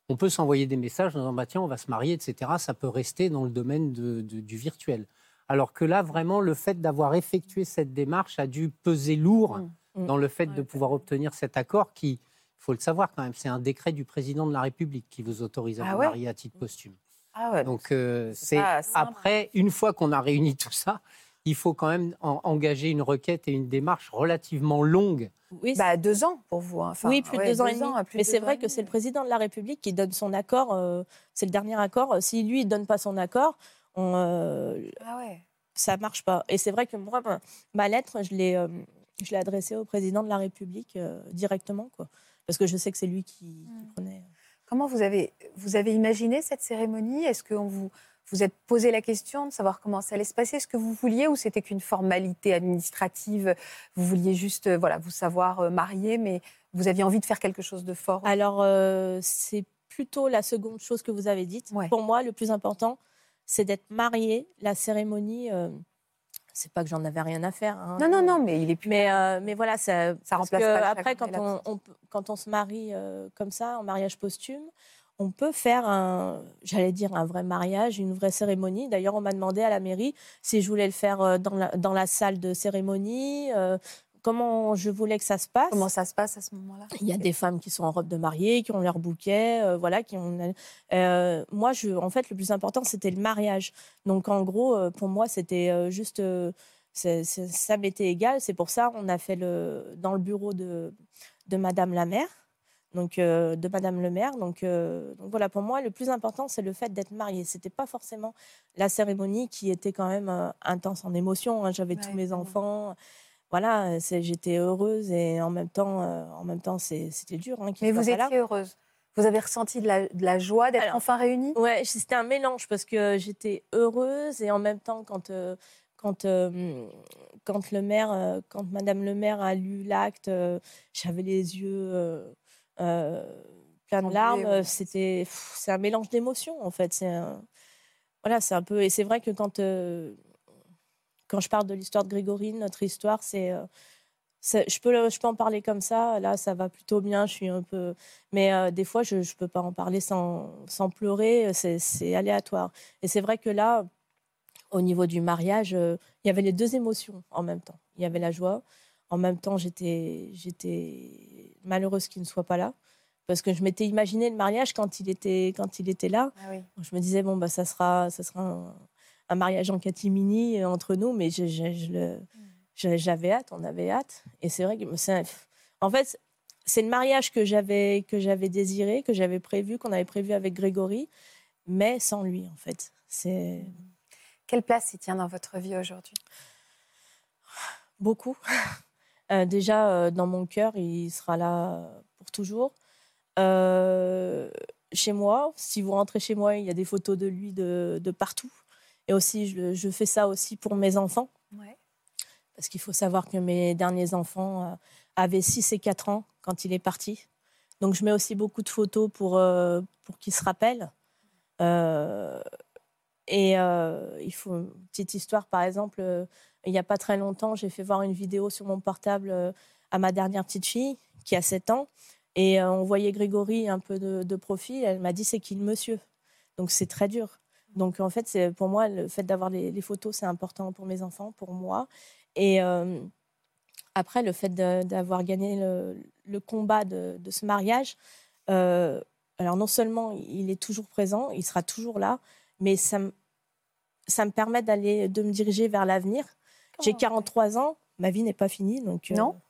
On peut s'envoyer des messages en disant bah, tiens, on va se marier, etc. Ça peut rester dans le domaine du virtuel. Alors que là, vraiment, le fait d'avoir effectué cette démarche a dû peser lourd mmh, mmh. dans le fait de pouvoir obtenir cet accord qui, il faut le savoir quand même, c'est un décret du président de la République qui vous autorise à ah vous marier à titre posthume. Ah Donc, euh, c'est après, une fois qu'on a réuni tout ça, il faut quand même engager une requête et une démarche relativement longue. Oui, bah, deux ans pour vous. Hein. oui, plus de deux ans et demi. Mais c'est vrai que c'est le président de la République qui donne son accord. Euh, c'est le dernier accord. Si lui, ne donne pas son accord, on, euh, ah ouais. ça ne marche pas. Et c'est vrai que moi, ma, lettre, je l'ai, euh, je l'ai adressée au président de la République directement. Quoi. Parce que je sais que c'est lui qui, qui hmm. prenait. Comment vous avez, vous avez imaginé cette cérémonie? Est-ce qu'on vous vous êtes posé la question de savoir comment ça allait se passer, ce que vous vouliez, ou c'était qu'une formalité administrative? Vous vouliez juste, euh, voilà, vous savoir euh, marier, mais vous aviez envie de faire quelque chose de fort? Alors, euh, c'est plutôt la seconde chose que vous avez dite. Pour moi, le plus important, c'est d'être marié. La cérémonie, c'est pas que j'en avais rien à faire. Hein. Non, non, non, mais il est plus. Mais, mais voilà, ça, ça remplace pas Après, quand on, quand on se marie comme ça, en mariage posthume, on peut faire un, j'allais dire un vrai mariage, une vraie cérémonie. D'ailleurs, on m'a demandé à la mairie si je voulais le faire euh, dans la, dans la salle de cérémonie. Euh, comment je voulais que ça se passe. Comment ça se passe à ce moment-là? Il y a des femmes qui sont en robe de mariée, qui ont leur bouquet, euh, voilà, qui ont. moi, je, en fait, le plus important, c'était le mariage. Donc, en gros, pour moi, c'était juste, ça m'était égal. C'est pour ça, on a fait le dans le bureau de de Madame la maire donc euh, de Madame le maire. Euh, donc, voilà, pour moi, le plus important, c'est le fait d'être mariée. C'était pas forcément la cérémonie qui était quand même euh, intense en émotion. Hein. J'avais tous mes enfants. Voilà, j'étais heureuse et en même temps, en même temps, c'était dur. Hein, Mais vous étiez heureuse. Vous avez ressenti de la, joie d'être enfin réunie? Ouais, c'était un mélange parce que j'étais heureuse et en même temps, quand quand, quand le maire, quand Madame le maire a lu l'acte, j'avais les yeux plein de larmes. C'était, c'est un mélange d'émotions en fait. C'est voilà, c'est un peu. Et c'est vrai que quand quand je parle de l'histoire de Grégory, notre histoire, c'est je peux, je peux en parler comme ça. Là, ça va plutôt bien. Je suis un peu, mais des fois, je ne peux pas en parler sans, sans pleurer. C'est aléatoire. Et c'est vrai que là, au niveau du mariage, il y avait les deux émotions en même temps. Il y avait la joie. En même temps, j'étais, j'étais malheureuse qu'il ne soit pas là. Parce que je m'étais imaginé le mariage quand il était, quand il était là. Ah je me disais, bon, bah, ça sera, ça sera un, mariage en catimini entre nous, mais je, je le, mmh. J'avais hâte, on avait hâte. Et c'est vrai que en fait, c'est le mariage que j'avais que j'avais désiré, que j'avais prévu, qu'on avait prévu avec Grégory, mais sans lui en fait. C'est quelle place il tient dans votre vie aujourd'hui? Beaucoup. Euh, déjà euh, dans mon cœur, il sera là pour toujours. Euh, chez moi, si vous rentrez chez moi, il y a des photos de lui de, de partout. Et aussi, je, je, fais ça aussi pour mes enfants. Ouais. Parce qu'il faut savoir que mes derniers enfants euh, avaient 6 et 4 ans quand il est parti. Donc je mets aussi beaucoup de photos pour, euh, pour qu'ils se rappellent. Euh, et il faut une petite histoire, par exemple, il n'y a pas très longtemps, j'ai fait voir une vidéo sur mon portable à ma dernière petite fille qui a 7 ans. Et on voyait Grégory un peu de, profil. Elle m'a dit c'est qui le monsieur? Donc c'est très dur. Donc en fait, pour moi, le fait d'avoir les, photos, c'est important pour mes enfants, pour moi. Et après, le fait d'avoir gagné le, combat de, ce mariage, alors non seulement il est toujours présent, il sera toujours là, mais ça, ça me permet d'aller, de me diriger vers l'avenir. J'ai 43 ans, ma vie n'est pas finie, donc. Non.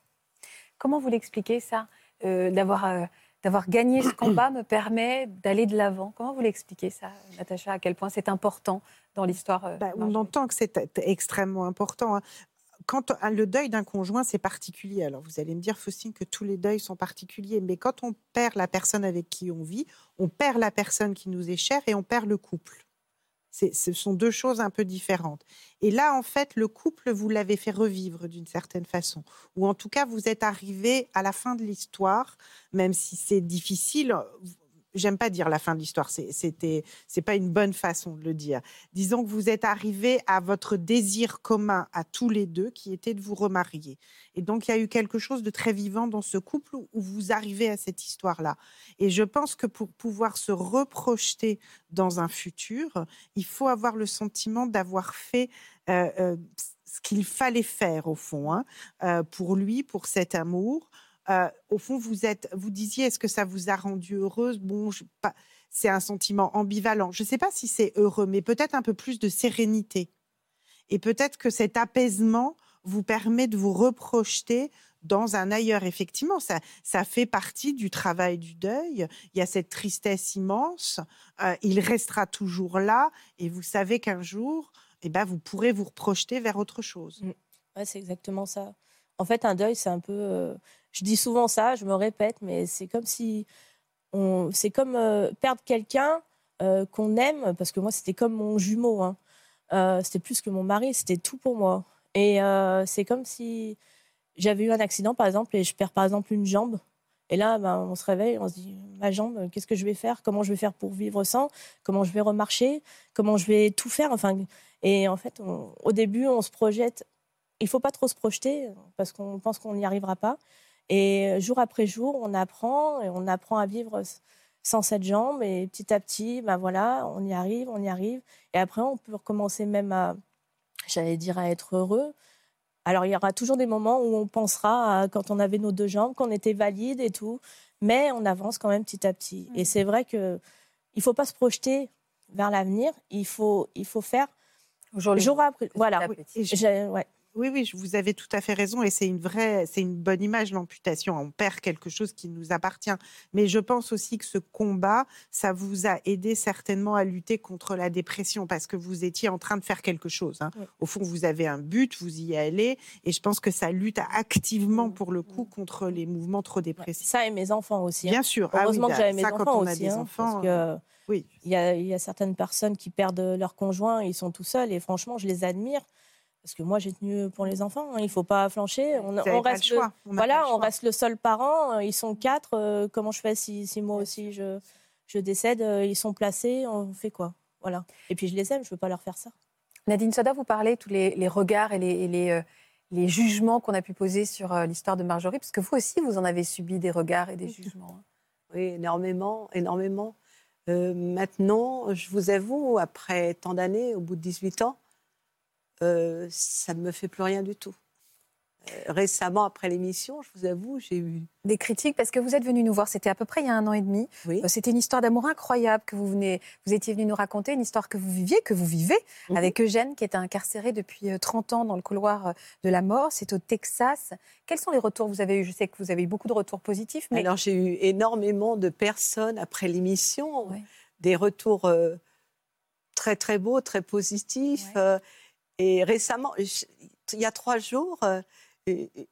Comment vous l'expliquez ça, d'avoir d'avoir gagné ce combat me permet d'aller de l'avant. Comment vous l'expliquez ça, Natacha À quel point c'est important dans l'histoire bah, On entend que c'est extrêmement important. Hein quand le deuil d'un conjoint, c'est particulier. Alors vous allez me dire, Faustine, que tous les deuils sont particuliers, mais quand on perd la personne avec qui on vit, on perd la personne qui nous est chère et on perd le couple. Ce sont deux choses un peu différentes. Et là, en fait, le couple, vous l'avez fait revivre d'une certaine façon. Ou en tout cas, vous êtes arrivé à la fin de l'histoire, même si c'est difficile j'aime pas dire la fin de l'histoire, c'était c'est pas une bonne façon de le dire. Disons que vous êtes arrivé à votre désir commun à tous les deux, qui était de vous remarier. Et donc il y a eu quelque chose de très vivant dans ce couple où vous arrivez à cette histoire-là. Et je pense que pour pouvoir se reprojeter dans un futur, il faut avoir le sentiment d'avoir fait euh, euh, ce qu'il fallait faire au fond hein, euh, pour lui, pour cet amour. Euh, au fond, vous êtes, vous disiez, est-ce que ça vous a rendu heureuse? Bon, c'est un sentiment ambivalent. Je ne sais pas si c'est heureux, mais peut-être un peu plus de sérénité. Et peut-être que cet apaisement vous permet de vous reprojeter dans un ailleurs. Effectivement, ça, ça fait partie du travail du deuil. Il y a cette tristesse immense. Euh, il restera toujours là. Et vous savez qu'un jour, eh ben, vous pourrez vous reprojeter vers autre chose. Mmh. C'est exactement ça. En fait, un deuil, c'est un peu. Euh, je dis souvent ça, je me répète, mais c'est comme si. C'est comme euh, perdre quelqu'un euh, qu'on aime, parce que moi, c'était comme mon jumeau. Hein. c'était plus que mon mari, c'était tout pour moi. Et c'est comme si j'avais eu un accident, par exemple, et je perds par exemple une jambe. Et là, ben, on se réveille, on se dit ma jambe, qu'est-ce que je vais faire? Comment je vais faire pour vivre sans? Comment je vais remarcher? Comment je vais tout faire? Enfin, et en fait, au début, on se projette il faut pas trop se projeter parce qu'on pense qu'on n'y arrivera pas. Et jour après jour, on apprend et on apprend à vivre sans cette jambe. Et petit à petit, ben voilà, on y arrive, on y arrive. Et après, on peut recommencer même à, j'allais dire, à être heureux. Alors, il y aura toujours des moments où on pensera à quand on avait nos deux jambes, qu'on était valide et tout. Mais on avance quand même petit à petit. Et mmh. c'est vrai que il faut pas se projeter vers l'avenir. Il faut, il faut faire jour après. Voilà. Ouais. Oui, oui, vous avez tout à fait raison et c'est une vraie, c'est une bonne image l'amputation. On perd quelque chose qui nous appartient. Mais je pense aussi que ce combat, ça vous a aidé certainement à lutter contre la dépression parce que vous étiez en train de faire quelque chose. Hein. Au fond, vous avez un but, vous y allez et je pense que ça lutte activement pour le coup contre les mouvements trop dépressifs. Ça et mes enfants aussi. Hein. Bien sûr. Ah Heureusement que j'avais mes enfants aussi. Hein, parce que oui. Il y, a, il y a certaines personnes qui perdent leur conjoint, ils sont tout seuls et franchement, je les admire Parce que moi, j'ai tenu pour les enfants. Hein. Il ne faut pas flancher. On, reste le, voilà, on reste le seul parent. Ils sont quatre. comment je fais si, si moi aussi je, je décède Ils sont placés. On fait quoi? Voilà. Et puis je les aime. Je ne veux pas leur faire ça. Nadine Soda, vous parlez tous les, regards et les, les, jugements qu'on a pu poser sur l'histoire de Marjorie, parce que vous aussi, vous en avez subi des regards et des jugements. Hein. Oui, énormément, énormément. Euh, maintenant, je vous avoue, après tant d'années, au bout de 18 ans, euh, ça ne me fait plus rien du tout. Euh, récemment, après l'émission, je vous avoue, j'ai eu des critiques parce que vous êtes venu nous voir. C'était à peu près il y a un an et demi. Oui. C'était une histoire d'amour incroyable que vous venez, vous étiez venu nous raconter, une histoire que vous viviez, que vous vivez mhm. avec Eugène, qui est incarcéré depuis 30 ans dans le couloir de la mort. C'est au Texas. Quels sont les retours que vous avez eu Je sais que vous avez eu beaucoup de retours positifs. Mais... Alors j'ai eu énormément de personnes après l'émission, des retours très très beaux, très positifs. Et récemment, il y a trois jours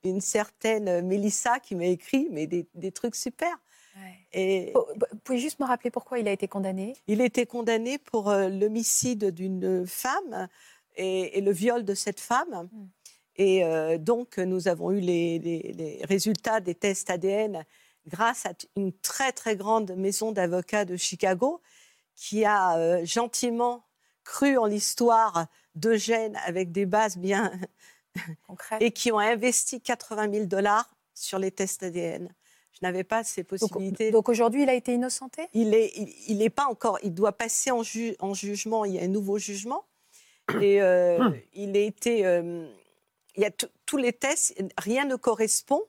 une certaine Mélissa qui m'a écrit mais des, trucs super. Et vous pouvez juste me rappeler pourquoi il a été condamné? Il a été condamné pour euh, l'homicide d'une femme et, le viol de cette femme. Hmm. Et euh, donc, nous avons eu les, résultats des tests ADN grâce à une très, très grande maison d'avocats de Chicago qui a euh, gentiment cru en l'histoire d'Eugène avec des bases bien, et qui ont investi 80 000 dollars sur les tests ADN. Je n'avais pas ces possibilités. Donc, aujourd'hui, il a été innocenté? Il n'est il, est pas encore. Il doit passer en, en, jugement. Il y a un nouveau jugement. Et euh, il a été. Euh, il y a tous les tests. Rien ne correspond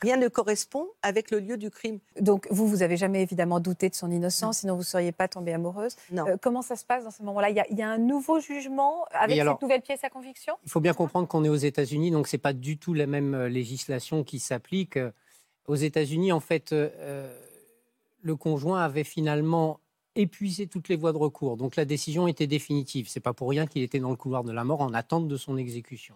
Rien ne correspond avec le lieu du crime. Donc vous, vous avez jamais évidemment douté de son innocence, sinon vous ne seriez pas tombée amoureuse. Non. Euh, comment ça se passe dans ce moment-là? Il, y, a un nouveau jugement avec cette nouvelle pièce à conviction? Il faut bien comprendre qu'on est aux États-Unis, donc ce n'est pas du tout la même euh, législation qui s'applique. Euh, aux États-Unis, en fait, le conjoint avait finalement épuisé toutes les voies de recours. Donc la décision était définitive. C'est pas pour rien qu'il était dans le couloir de la mort en attente de son exécution.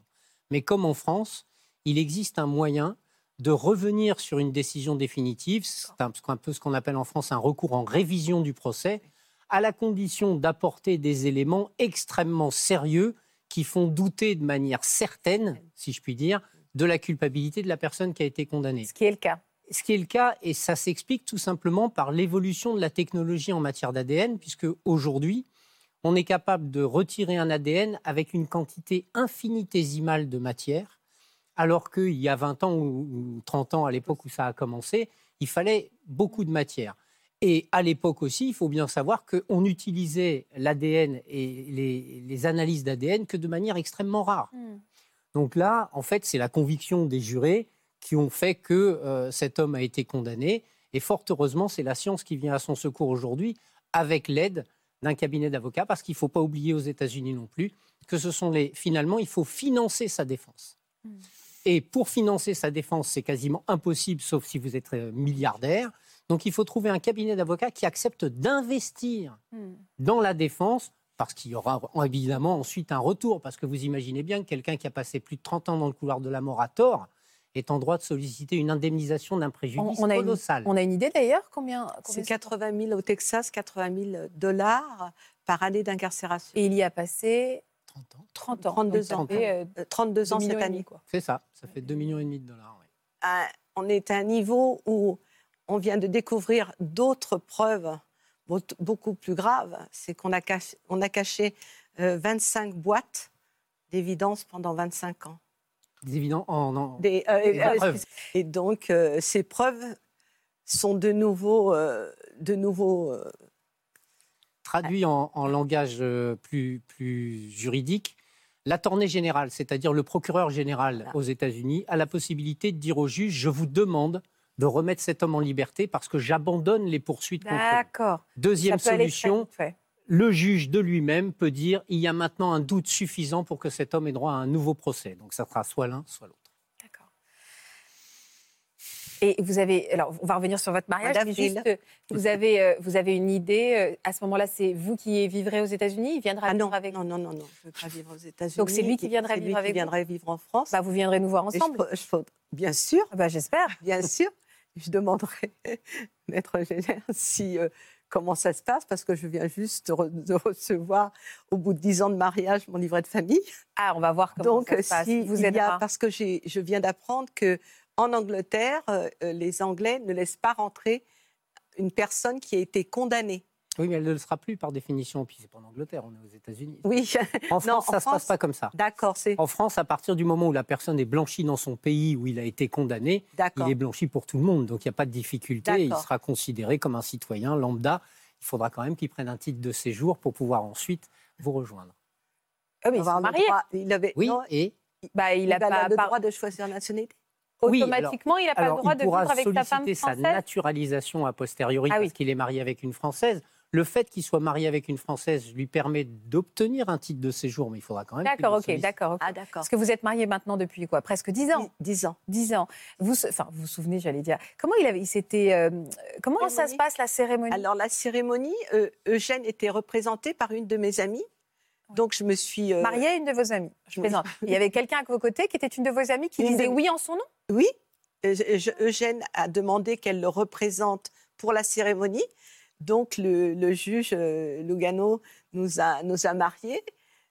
Mais comme en France, il existe un moyen de revenir sur une décision définitive, c'est un, peu ce qu'on appelle en France un recours en révision du procès, à la condition d'apporter des éléments extrêmement sérieux qui font douter de manière certaine, si je puis dire, de la culpabilité de la personne qui a été condamnée. Ce qui est le cas. Ce qui est le cas, et ça s'explique tout simplement par l'évolution de la technologie en matière d'ADN, puisque aujourd'hui, on est capable de retirer un ADN avec une quantité infinitésimale de matière alors qu'il y a 20 ans ou 30 ans, à l'époque où ça a commencé, il fallait beaucoup de matière. Et à l'époque aussi, il faut bien savoir qu'on utilisait l'ADN et les, analyses d'ADN que de manière extrêmement rare. Hmm. Donc là, en fait, c'est la conviction des jurés qui ont fait que euh, cet homme a été condamné. Et fort heureusement, c'est la science qui vient à son secours aujourd'hui avec l'aide d'un cabinet d'avocats, parce qu'il ne faut pas oublier aux États-Unis non plus que ce sont les. Finalement, il faut financer sa défense. Hmm. Et pour financer sa défense, c'est quasiment impossible, sauf si vous êtes euh, milliardaire. Donc il faut trouver un cabinet d'avocats qui accepte d'investir hmm. dans la défense, parce qu'il y aura évidemment ensuite un retour, parce que vous imaginez bien que quelqu'un qui a passé plus de 30 ans dans le couloir de la mort à tort est en droit de solliciter une indemnisation d'un préjudice on, colossal. on a une idée d'ailleurs combien, C'est 80 000 au Texas, 80 000 dollars par année d'incarcération. Et il y a passé 30 ans. 30 ans. 32 ans. 32 ans cette année. C'est ça, ça fait 2,5 millions et demi de dollars. Ah, on est à un niveau où on vient de découvrir d'autres preuves beaucoup plus graves. C'est qu'on a caché, on a caché 25 boîtes d'évidence pendant 25 ans. Des évidences en, Des, euh, euh, preuves. Et donc, euh, ces preuves sont de nouveau, de nouveau traduit en, langage euh, plus, plus juridique, l'attorney général, c'est-à-dire le procureur général aux États-Unis, a la possibilité de dire au juge Je vous demande de remettre cet homme en liberté parce que j'abandonne les poursuites contre. D'accord. Deuxième solution, le juge de lui-même peut dire il y a maintenant un doute suffisant pour que cet homme ait droit à un nouveau procès. Donc ça sera soit l'un, soit l'autre. Et vous avez, alors on va revenir sur votre mariage, mais juste, euh, vous avez, euh, vous avez une idée. Euh, à ce moment-là, c'est vous qui vivrez aux États-Unis. Il viendra ah vivre avec non, non, non, non, je ne veux pas vivre aux États-Unis. Donc c'est lui qui viendrait vivre avec qui viendrait vivre en France. Bah, vous viendrez nous voir ensemble. bien sûr. Bah, j'espère. Bien sûr. Je demanderai, Maître Génère, si comment ça se passe parce que je viens juste de, recevoir au bout de dix ans de mariage mon livret de famille. Ah, on va voir comment Donc, ça se passe. Si vous êtes parce que je viens d'apprendre que en Angleterre, euh, euh, les Anglais ne laissent pas rentrer une personne qui a été condamnée. Oui, mais elle ne le sera plus par définition. Puis c'est pas en Angleterre, on est aux États-Unis. Oui. En France, ça ne se passe pas comme ça. D'accord. En France, à partir du moment où la personne est blanchie dans son pays où il a été condamné, il est blanchi pour tout le monde. Donc il n'y a pas de difficulté. Il sera considéré comme un citoyen lambda. Il faudra quand même qu'il prenne un titre de séjour pour pouvoir ensuite vous rejoindre. Ah, mais il, il avait, oui, et bah, il, n'a pas le droit de choisir la nationalité automatiquement, il n'a pas le droit de vivre avec sa femme française. sa naturalisation a posteriori ah parce qu'il est marié avec une Française. Le fait qu'il soit marié avec une Française lui permet d'obtenir un titre de séjour, mais il faudra quand même. D'accord, ok, d'accord. Ah, d'accord. Parce que vous êtes marié maintenant depuis quoi Presque 10 ans? 10 ans. 10 ans. Vous, enfin, vous vous souvenez, j'allais dire. Comment il avait, il s'était, euh, comment ça se passe la cérémonie? Alors la cérémonie, euh, Eugène était représenté par une de mes amies. Donc je me suis euh... mariée à une de vos amies. Je plaisante. il y avait quelqu'un à vos côtés qui était une de vos amies qui disait oui en son nom? Oui. Eugène a demandé qu'elle le représente pour la cérémonie. Donc le, juge euh, Lugano nous a, nous a mariés.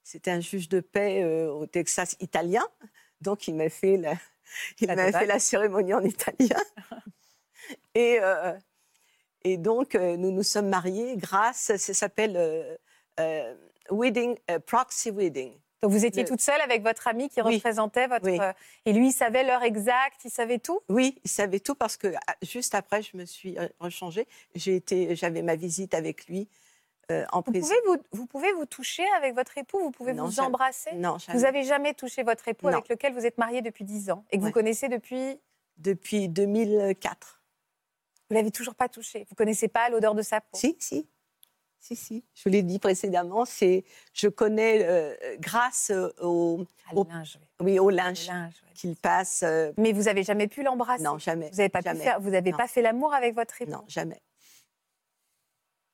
C'était un juge de paix euh, au Texas italien. Donc il m'a fait la, il m'a fait la cérémonie en italien. et, euh, et donc nous nous sommes mariés grâce, ça s'appelle wedding, proxy wedding. Donc vous étiez toute seule avec votre ami qui représentait votre... Euh, et lui, il savait l'heure exacte, il savait tout? Oui, il savait tout parce que ah, juste après, je me suis euh, rechangée. J'avais ma visite avec lui euh, en vous prison. Pouvez vous, vous, pouvez vous toucher avec votre époux? Vous pouvez vous embrasser? Non, jamais. Vous n'avez jamais touché votre époux avec lequel vous êtes mariée depuis 10 ans et que vous connaissez depuis? Depuis 2004. Vous l'avez toujours pas touché? Vous connaissez pas l'odeur de sa peau? Si, si. Si, si, je l'ai dit précédemment, c'est je connais euh, grâce euh, au, au, linge, oui. au linge, qu'il passe. Euh, Mais vous n'avez jamais pu l'embrasser? Non, jamais. Vous n'avez pas, Faire, vous avez pas fait l'amour avec votre époux? Non, jamais.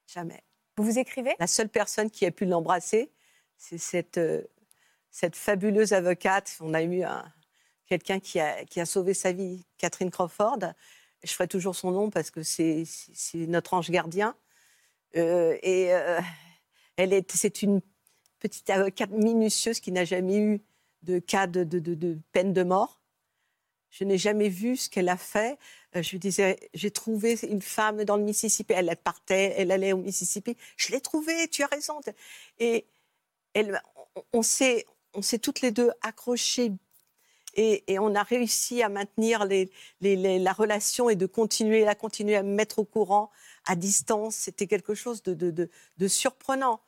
Jamais. Vous vous écrivez? La seule personne qui a pu l'embrasser, c'est cette, cette fabuleuse avocate. On a eu quelqu'un qui a, qui a sauvé sa vie, Catherine Crawford. Je ferai toujours son nom parce que c'est notre ange gardien. Euh, et euh, elle est, c'est une petite avocate minutieuse qui n'a jamais eu de cas de, peine de mort. Je n'ai jamais vu ce qu'elle a fait. Euh, je lui disais, j'ai trouvé une femme dans le Mississippi. Elle partait, elle allait au Mississippi. Je l'ai trouvée, tu as raison. Et on s'est, on s'est toutes les deux accrochées et, on a réussi à maintenir la relation et de continuer, à continuer à me mettre au courant à distance. C'était quelque chose de, surprenant.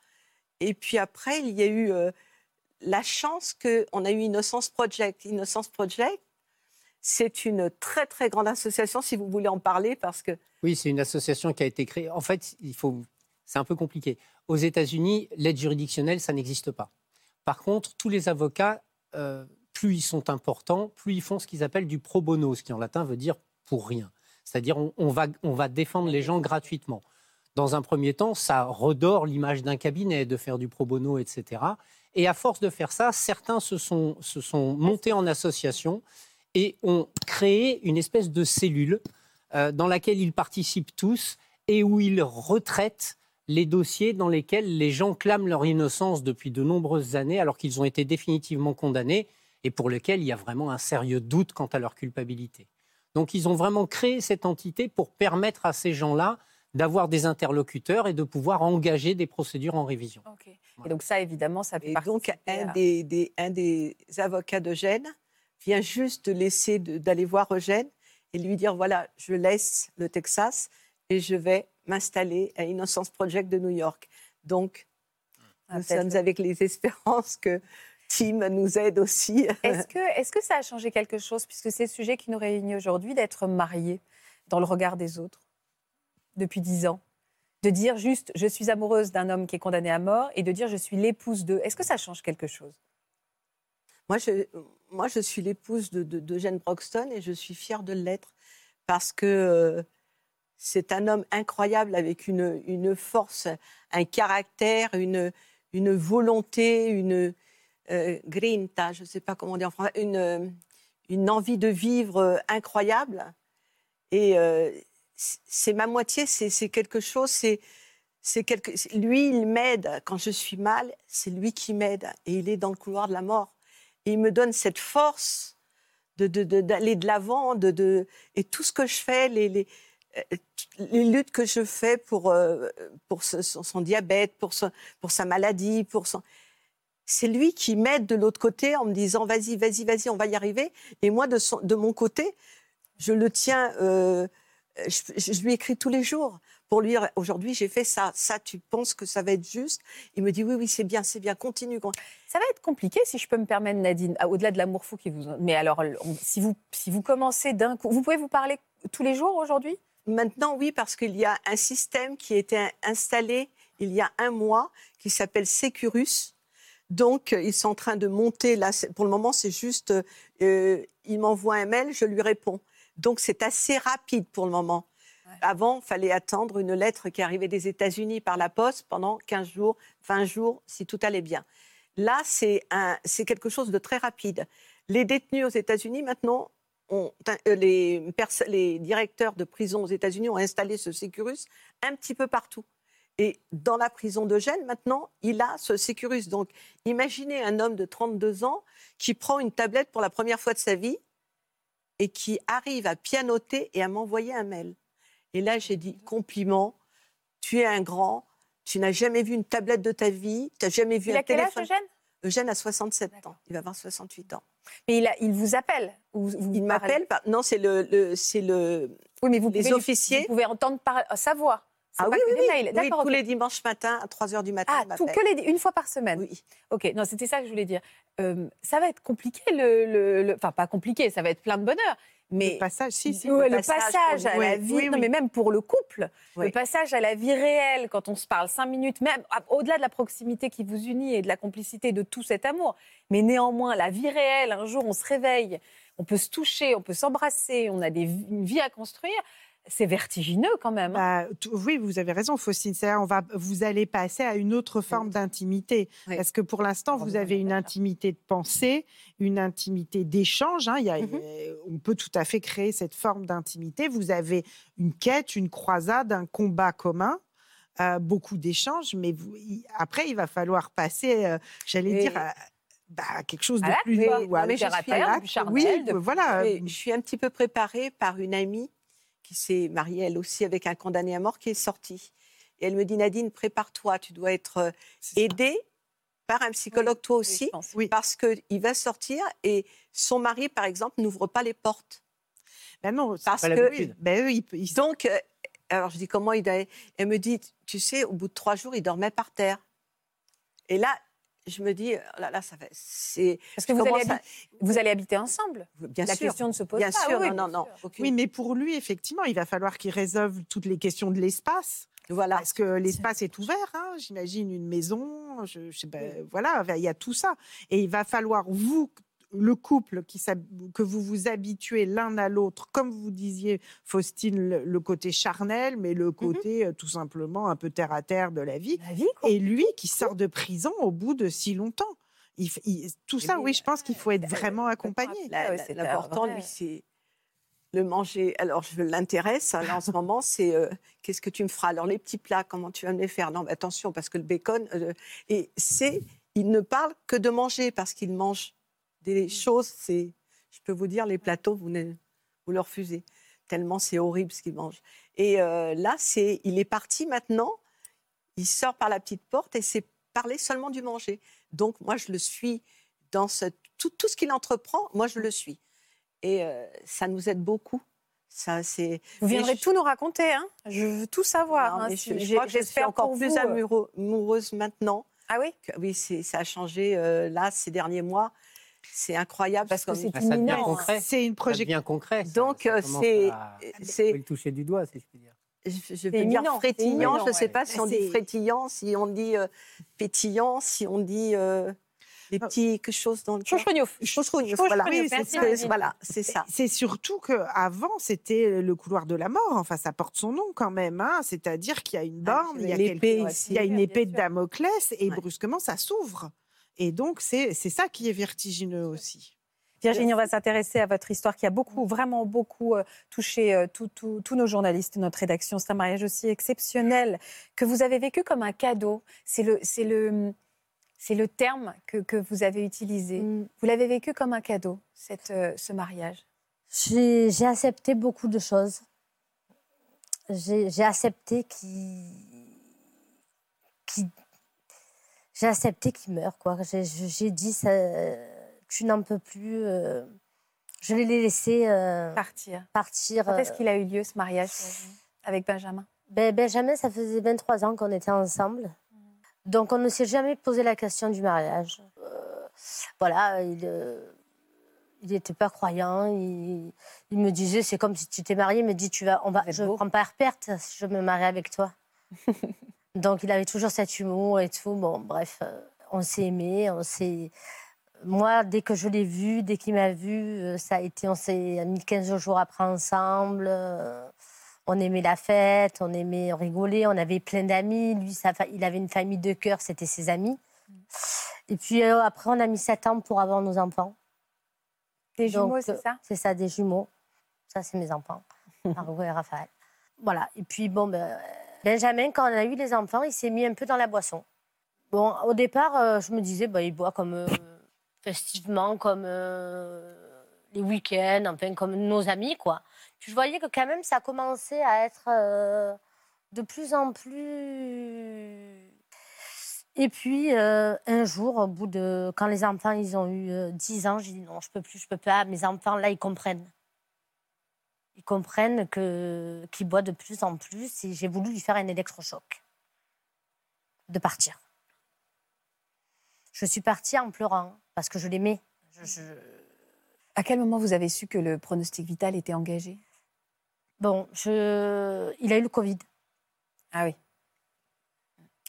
Et puis après, il y a eu euh, la chance qu'on a eu Innocence Project. Innocence Project, c'est une très très grande association, si vous voulez en parler, parce que... Oui, c'est une association qui a été créée. En fait, il faut... c'est un peu compliqué. Aux États-Unis, l'aide juridictionnelle, ça n'existe pas. Par contre, tous les avocats, euh, plus ils sont importants, plus ils font ce qu'ils appellent du pro bono, ce qui en latin veut dire pour rien. C'est-à-dire on, va, on va défendre les gens gratuitement. Dans un premier temps, ça redore l'image d'un cabinet de faire du pro bono, etc. Et à force de faire ça, certains se sont, se sont montés en association et ont créé une espèce de cellule euh, dans laquelle ils participent tous et où ils retraitent les dossiers dans lesquels les gens clament leur innocence depuis de nombreuses années alors qu'ils ont été définitivement condamnés et pour lesquels il y a vraiment un sérieux doute quant à leur culpabilité. Donc ils ont vraiment créé cette entité pour permettre à ces gens-là d'avoir des interlocuteurs et de pouvoir engager des procédures en révision. Et donc ça, évidemment, ça peut et Donc un, des, un des avocats d'Eugène vient juste de laisser d'aller voir Eugène et lui dire, voilà, je laisse le Texas et je vais m'installer à Innocence Project de New York. Donc, ah, nous sommes avec les espérances que Tim nous aide aussi. Est-ce que, est que ça a changé quelque chose, puisque c'est le sujet qui nous réunit aujourd'hui, d'être marié dans le regard des autres depuis dix ans? De dire juste je suis amoureuse d'un homme qui est condamné à mort et de dire je suis l'épouse de. Est-ce que ça change quelque chose? Moi je, moi, je suis l'épouse de, de, Jane Broxton et je suis fière de l'être parce que euh, c'est un homme incroyable avec une, une force, un caractère, une, une volonté, une, euh, grinta, je ne sais pas comment dire en français, une, euh, envie de vivre euh, incroyable. Et c'est ma moitié, c'est quelque chose, lui, il m'aide quand je suis mal. C'est lui qui m'aide et il est dans le couloir de la mort. Et il me donne cette force d'aller de, l'avant, et tout ce que je fais, les, euh, luttes que je fais pour, euh, son, diabète, pour sa maladie, pour son... c'est lui qui m'aide de l'autre côté en me disant vas-y, vas-y, vas-y, on va y arriver. Et moi, de, son, de mon côté, je le tiens, euh, je, je, lui écris tous les jours pour lui dire aujourd'hui j'ai fait ça, ça tu penses que ça va être juste? Il me dit oui oui c'est bien c'est bien continue. Ça va être compliqué si je peux me permettre Nadine au-delà de l'amour fou qui vous mais alors si vous si vous commencez d'un coup vous pouvez vous parler tous les jours aujourd'hui? Maintenant oui parce qu'il y a un système qui a été installé il y a un mois qui s'appelle Securus. Donc, ils sont en train de monter. Là, pour le moment, c'est juste, euh, il m'envoie un mail, je lui réponds. Donc, c'est assez rapide pour le moment. Avant, il fallait attendre une lettre qui arrivait des États-Unis par la poste pendant 15 jours, 20 jours, si tout allait bien. Là, c'est quelque chose de très rapide. Les détenus aux États-Unis, maintenant, ont, euh, les, les, directeurs de prison aux États-Unis ont installé ce Securus un petit peu partout. Et dans la prison de Gênes, maintenant, il a ce Securus. Donc, imaginez un homme de 32 ans qui prend une tablette pour la première fois de sa vie et qui arrive à pianoter et à m'envoyer un mail. Et là, j'ai dit compliment, tu es un grand, tu n'as jamais vu une tablette de ta vie, tu n'as jamais vu il un a quel téléphone. Âge, Eugène? Eugène a 67 ans, il va avoir 68 ans. Mais il, a, il vous appelle ou, Il m'appelle, non, c'est le, le le, oui, mais vous les pouvez, officiers. Vous pouvez entendre par, sa voix. Ah oui, oui, oui, oui tous les dimanches matin à 3 h du matin. Ah, tout, que les, une fois par semaine Oui. Ok, non, c'était ça que je voulais dire. Euh, ça va être compliqué, le, le, enfin pas compliqué, ça va être plein de bonheur. Mais le passage, si, si, ouais, le, passage, à la vie, non, mais même pour le couple, le passage à la vie réelle, quand on se parle cinq minutes, même au-delà de la proximité qui vous unit et de la complicité de tout cet amour, mais néanmoins la vie réelle, un jour on se réveille, on peut se toucher, on peut s'embrasser, on a des, une vie à construire c'est vertigineux quand même. Hein. Bah, oui, vous avez raison, Faustine. On va, vous allez passer à une autre forme d'intimité. Parce que pour l'instant, vous avez une intimité de pensée, une intimité d'échange. Hein. Mmh on peut tout à fait créer cette forme d'intimité. Vous avez une quête, une croisade, un combat commun. Euh, beaucoup d'échanges, mais vous, après, il va falloir passer, euh, j'allais dire, à, bah, quelque chose de plus oui, ou à mais je suis, oui, voilà. je suis un petit peu préparée par une amie qui s'est mariée elle aussi avec un condamné à mort qui est sorti. Et elle me dit Nadine, prépare-toi, tu dois être euh, aidée par un psychologue toi aussi, oui, parce qu'il va sortir et son mari, par exemple, n'ouvre pas les portes. Ben non, parce pas que ben eux, ils, donc, euh, alors je dis comment il a... Elle me dit, tu sais, au bout de trois jours, il dormait par terre. Et là, je me dis, oh là là, ça va. C'est parce que vous allez, vous allez, habiter ensemble. Bien la sûr. question ne se pose bien pas. Sûr, oui, non, non, non. Oui, mais pour lui, effectivement, il va falloir qu'il résolve toutes les questions de l'espace. Voilà. Parce que l'espace est ouvert, hein, j'imagine une maison, je, je sais pas, voilà, il y a tout ça. Et il va falloir, vous, le couple, qui, que vous vous habituez l'un à l'autre, comme vous disiez, Faustine, le, côté charnel, mais le côté euh, tout simplement un peu terre à terre de la vie. La vie et lui qui sort de prison au bout de si longtemps. Il, tout ça, oui, je pense qu'il faut être vraiment accompagné. L'important, lui, c'est le manger. Alors, je l'intéresse hein, en ce moment, c'est euh, qu'est-ce que tu me feras? Alors, les petits plats, comment tu vas me les faire? Non, mais attention, parce que le bacon. Euh, et c'est. Il ne parle que de manger, parce qu'il mange des choses. C'est. Je peux vous dire, les plateaux, vous, vous le refusez. Tellement c'est horrible ce qu'il mange. Et euh, là, c'est, il est parti maintenant. Il sort par la petite porte et c'est parler seulement du manger. Donc, moi, je le suis dans ce, tout, tout ce qu'il entreprend, moi, je le suis. Et euh, ça nous aide beaucoup. Ça, c'est. Vous viendrez tout nous raconter, hein Je veux tout savoir. Hein, je, je suis encore plus vous, amoureuse maintenant. Ah oui? que, Oui, ça a changé euh, là ces derniers mois. C'est incroyable parce que c'est ah, imminent. C'est une projection bien concret. Donc c'est, c'est le toucher du doigt, si je puis dire. Je, je veux dire frétillant. Je ne sais pas si on dit frétillant, si on dit euh, pétillant, si on dit euh, des Ah. petits quelque chose dans le Chouchrougnouf. Chouchrougnouf, voilà. Voilà, c'est ça. C'est surtout qu'avant, c'était le couloir de la mort. Enfin, ça porte son nom quand même. hein. C'est-à-dire qu'il y a une Ah, borne, il y a, l'épée quelque- ici. il y a une épée de. Damoclès et Ouais. brusquement, ça s'ouvre. Et donc, c'est c'est ça qui est vertigineux aussi. Virginie, on va s'intéresser à votre histoire qui a beaucoup, vraiment beaucoup euh, touché euh, tous nos journalistes, notre rédaction. C'est un mariage aussi exceptionnel que vous avez vécu comme un cadeau. C'est le, c'est le, c'est le terme que, que, vous avez utilisé. Mm. Vous l'avez vécu comme un cadeau, cette, euh, ce mariage? J'ai, accepté beaucoup de choses. J'ai, accepté qu'il, j'ai accepté qu'il meure. Quoi. J'ai, dit ça tu n'en peux plus. Euh, je l'ai laissé euh, partir. partir Quand est-ce euh, qu'il a eu lieu ce mariage avec Benjamin? Ben, Benjamin, ça faisait 23 ans qu'on était ensemble. Donc on ne s'est jamais posé la question du mariage. voilà, il n'était pas croyant. Il, me disait, c'est comme si tu t'es marié, il me dit, tu vas, on va, je ne prends pas perte si je me marie avec toi. Donc il avait toujours cet humour et tout. Bon, bref, on s'est aimé, on s'est moi, dès que je l'ai vu, dès qu'il m'a vu, euh, ça a été, on s'est mis 15 jours après ensemble. Euh, on aimait la fête, on aimait rigoler, on avait plein d'amis. Lui, il avait une famille de cœur, c'était ses amis. Et puis euh, après, on a mis 7 ans pour avoir nos enfants. Des jumeaux, c'est ça? C'est ça, des jumeaux. Ça, c'est mes enfants, Margot et Raphaël. Voilà. Et puis, bon, ben, Benjamin, quand on a eu les enfants, il s'est mis un peu dans la boisson. Bon, au départ, je me disais, bah, il boit comme festivement comme euh, les week-ends, enfin comme nos amis, quoi. Puis je voyais que quand même ça commençait à être euh, de plus en plus. Et puis euh, un jour, au bout de quand les enfants ils ont eu 10 ans, j'ai dit non, je peux plus, je peux pas. Mes enfants là, ils comprennent. Ils comprennent que qu'il boit de plus en plus et j'ai voulu lui faire un électrochoc de partir. Je suis partie en pleurant parce que je l'aimais. À quel moment vous avez su que le pronostic vital était engagé? Bon, je... il a eu le Covid. Ah oui.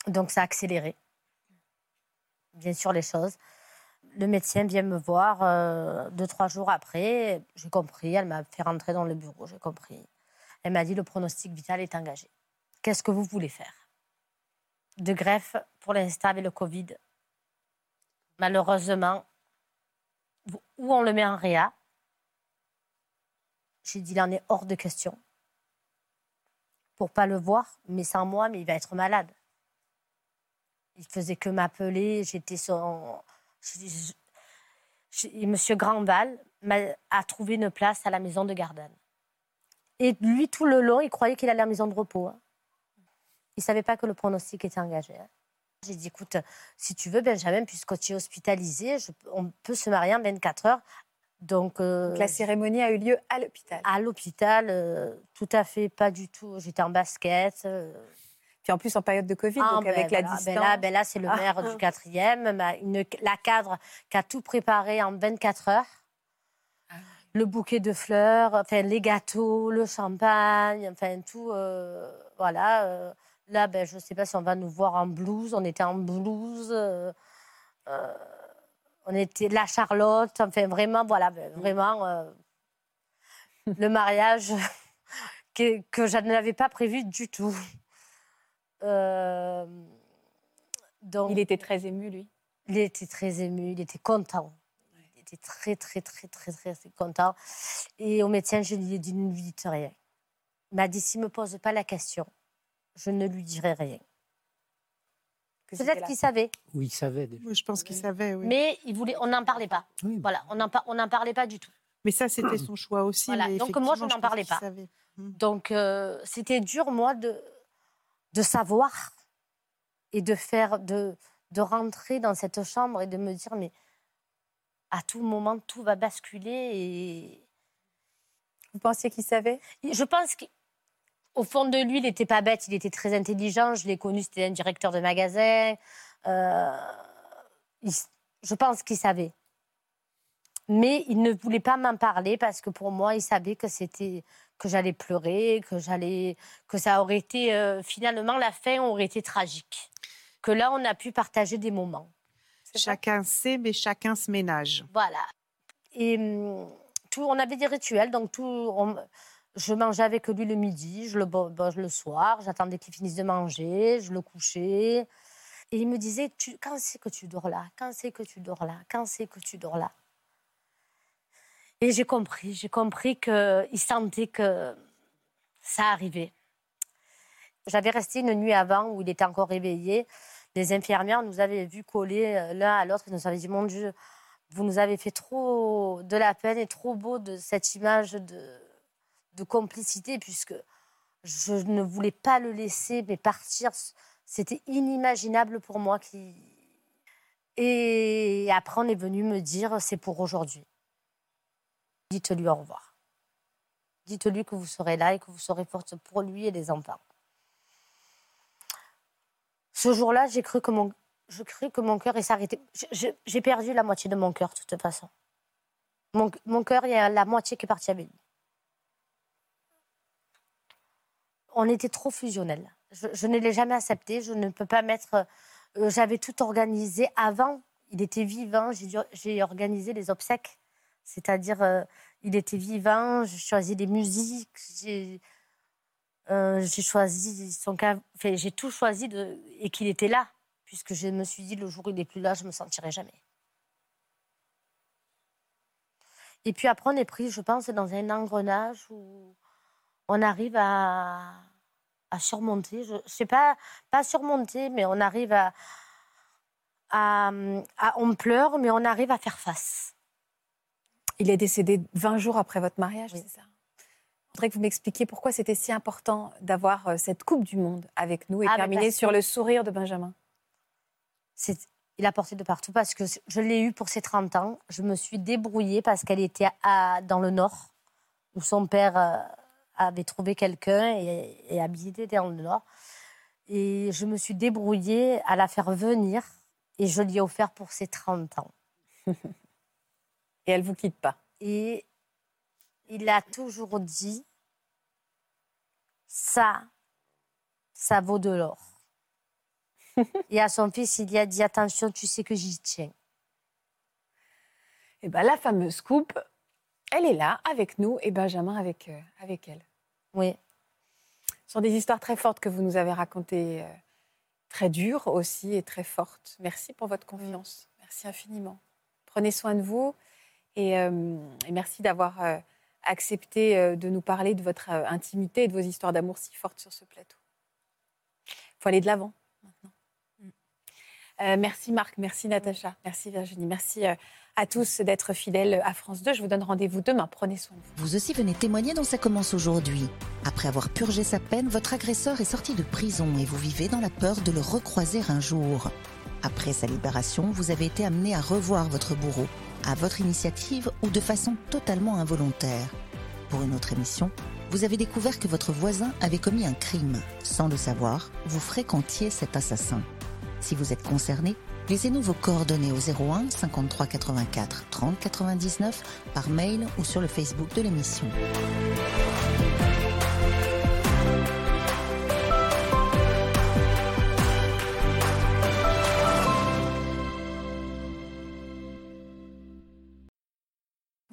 Donc ça a accéléré, bien sûr, les choses. Le médecin vient me voir euh, deux, trois jours après. J'ai compris, elle m'a fait rentrer dans le bureau, j'ai compris. Elle m'a dit le pronostic vital est engagé. Qu'est-ce que vous voulez faire? De greffe, pour l'instant, avec le Covid, malheureusement, où on le met en réa? J'ai dit, il en est hors de question. Pour pas le voir, mais sans moi, mais il va être malade. Il faisait que m'appeler, j'étais son... Monsieur Grandval a trouvé une place à la maison de Gardanne. Et lui, tout le long, il croyait qu'il allait à la maison de repos. Hein. Il ne savait pas que le pronostic était engagé. Hein. J'ai dit, écoute, si tu veux, Benjamin, puisque tu es hospitalisé, on peut se marier en 24 heures. Donc, euh, la cérémonie a eu lieu à l'hôpital. À l'hôpital, euh, tout à fait, pas du tout. J'étais en basket. Euh. Puis en plus en période de Covid, ah, donc avec ben la distance. Ben là, ben là c'est le maire du quatrième, la cadre qui a tout préparé en 24 heures. Ah. Le bouquet de fleurs, enfin les gâteaux, le champagne, enfin tout, voilà. Là, ben, je ne sais pas si on va nous voir en blouse. On était en blouse. Euh, euh, on était la Charlotte. Enfin, vraiment, voilà, ben, vraiment euh, le mariage que, que je n'avais pas prévu du tout. Donc, il était très ému, lui. Il était très ému. Il était content. Il était très, très, très, très, très, très content. Et au médecin, je lui ai dit, ne lui dites rien. Il m'a dit, s'il ne me pose pas la question, je ne lui dirai rien. Peut-être qu'il savait. Oui, il savait déjà. je pense qu'il savait, oui. Mais il voulait, on n'en parlait pas. Voilà, on n'en parlait pas du tout. Mais ça, c'était son choix aussi. Donc moi, je n'en parlais pas. Hum. Donc euh, c'était dur, moi, de, de savoir et de faire, de, de rentrer dans cette chambre et de me dire, mais à tout moment, tout va basculer. Et... Vous pensiez qu'il savait? Je pense qu'il au fond de lui, il n'était pas bête, il était très intelligent. Je l'ai connu, c'était un directeur de magasin. Euh, je pense qu'il savait. Mais il ne voulait pas m'en parler parce que pour moi, il savait que c'était que j'allais pleurer, que j'allais que ça aurait été euh, finalement la fin aurait été tragique. Que là, on a pu partager des moments. Chacun sait, mais chacun se ménage. Voilà. Et hum, tout, on avait des rituels, donc tout. Je mangeais avec lui le midi, je le, le soir, j'attendais qu'il finisse de manger, je le couchais. Et il me disait, tu, quand c'est que tu dors là? Quand c'est que tu dors là? Quand c'est que tu dors là? Et j'ai compris, j'ai compris qu'il sentait que ça arrivait. J'avais resté une nuit avant où il était encore réveillé. Les infirmières nous avaient vu coller euh, l'un à l'autre et nous avaient dit Mon Dieu, vous nous avez fait trop de la peine et trop beau de cette image de, complicité, puisque je ne voulais pas le laisser, mais partir. C'était inimaginable pour moi. Qui... Et après, on est venu me dire C'est pour aujourd'hui. Dites-lui au revoir. Dites-lui que vous serez là et que vous serez forte pour lui et les enfants. Ce jour-là, j'ai cru que mon, je cru que mon cœur s'arrêtait. J'ai perdu la moitié de mon cœur, de toute façon. Mon, mon cœur, il y a la moitié qui est partie avec lui. On était trop fusionnels. Je, ne l'ai jamais accepté. Je ne peux pas mettre. Euh, j'avais tout organisé avant. Il était vivant. J'ai organisé les obsèques. C'est-à-dire, euh, il était vivant. J'ai choisi des musiques. J'ai euh, choisi son j'ai tout choisi et qu'il était là, puisque je me suis dit le jour où il n'est plus là, je me sentirai jamais. Et puis après, on est pris, je pense, dans un engrenage où on arrive à, surmonter. Je ne sais pas, pas surmonter, mais on arrive à, On pleure, mais on arrive à faire face. Il est décédé 20 jours après votre mariage, c'est ça? Je voudrais que vous m'expliquiez pourquoi c'était si important d'avoir euh, cette Coupe du Monde avec nous et ah, terminer sur le sourire de Benjamin. Il a porté de partout parce que je l'ai eu pour ses 30 ans. Je me suis débrouillée parce qu'elle était à, dans le Nord, où son père euh, avait trouvé quelqu'un et, et habité dans le Nord. Et je me suis débrouillée à la faire venir et je lui ai offert pour ses 30 ans. et elle vous quitte pas. Et il a toujours dit ça, ça vaut de l'or. Et à son fils, il y a dit attention, tu sais que j'y tiens. Et eh ben la fameuse coupe, elle est là avec nous et Benjamin avec, euh, avec elle. Oui. Ce sont des histoires très fortes que vous nous avez racontées, euh, très dures aussi et très fortes. Merci pour votre confiance. Merci infiniment. Prenez soin de vous et, euh, et merci d'avoir accepter euh, de nous parler de votre euh, intimité et de vos histoires d'amour si fortes sur ce plateau. Il faut aller de l'avant maintenant. Mm. Euh, merci Marc, merci Natacha, merci Virginie, merci à tous d'être fidèles à France 2. Je vous donne rendez-vous demain. Prenez soin de vous. Vous aussi venez témoigner dans Ça commence aujourd'hui. Après avoir purgé sa peine, votre agresseur est sorti de prison et vous vivez dans la peur de le recroiser un jour. Après sa libération, vous avez été amené à revoir votre bourreau à votre initiative ou de façon totalement involontaire. Pour une autre émission, vous avez découvert que votre voisin avait commis un crime. Sans le savoir, vous fréquentiez cet assassin. Si vous êtes concerné, laissez-nous vos coordonnées au 01 53 84 30 99 par mail ou sur le Facebook de l'émission.